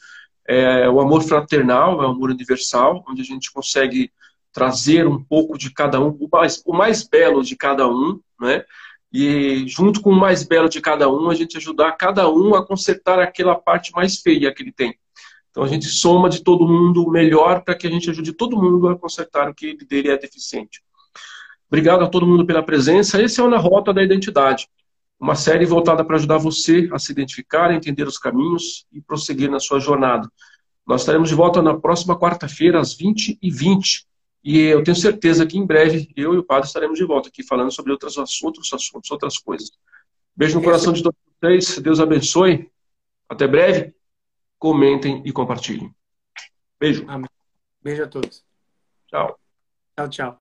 É o amor fraternal, é o amor universal, onde a gente consegue trazer um pouco de cada um, o mais, o mais belo de cada um, né? E junto com o mais belo de cada um, a gente ajudar cada um a consertar aquela parte mais feia que ele tem. Então a gente soma de todo mundo o melhor para que a gente ajude todo mundo a consertar o que dele é deficiente. Obrigado a todo mundo pela presença. Esse é o Na Rota da Identidade, uma série voltada para ajudar você a se identificar, a entender os caminhos e prosseguir na sua jornada. Nós estaremos de volta na próxima quarta-feira, às 20h20. E eu tenho certeza que em breve eu e o padre estaremos de volta aqui falando sobre outros assuntos, assuntos outras coisas. Beijo no coração de todos vocês. Deus abençoe. Até breve. Comentem e compartilhem. Beijo.
Amém. Beijo a todos.
Tchau.
Tchau, tchau.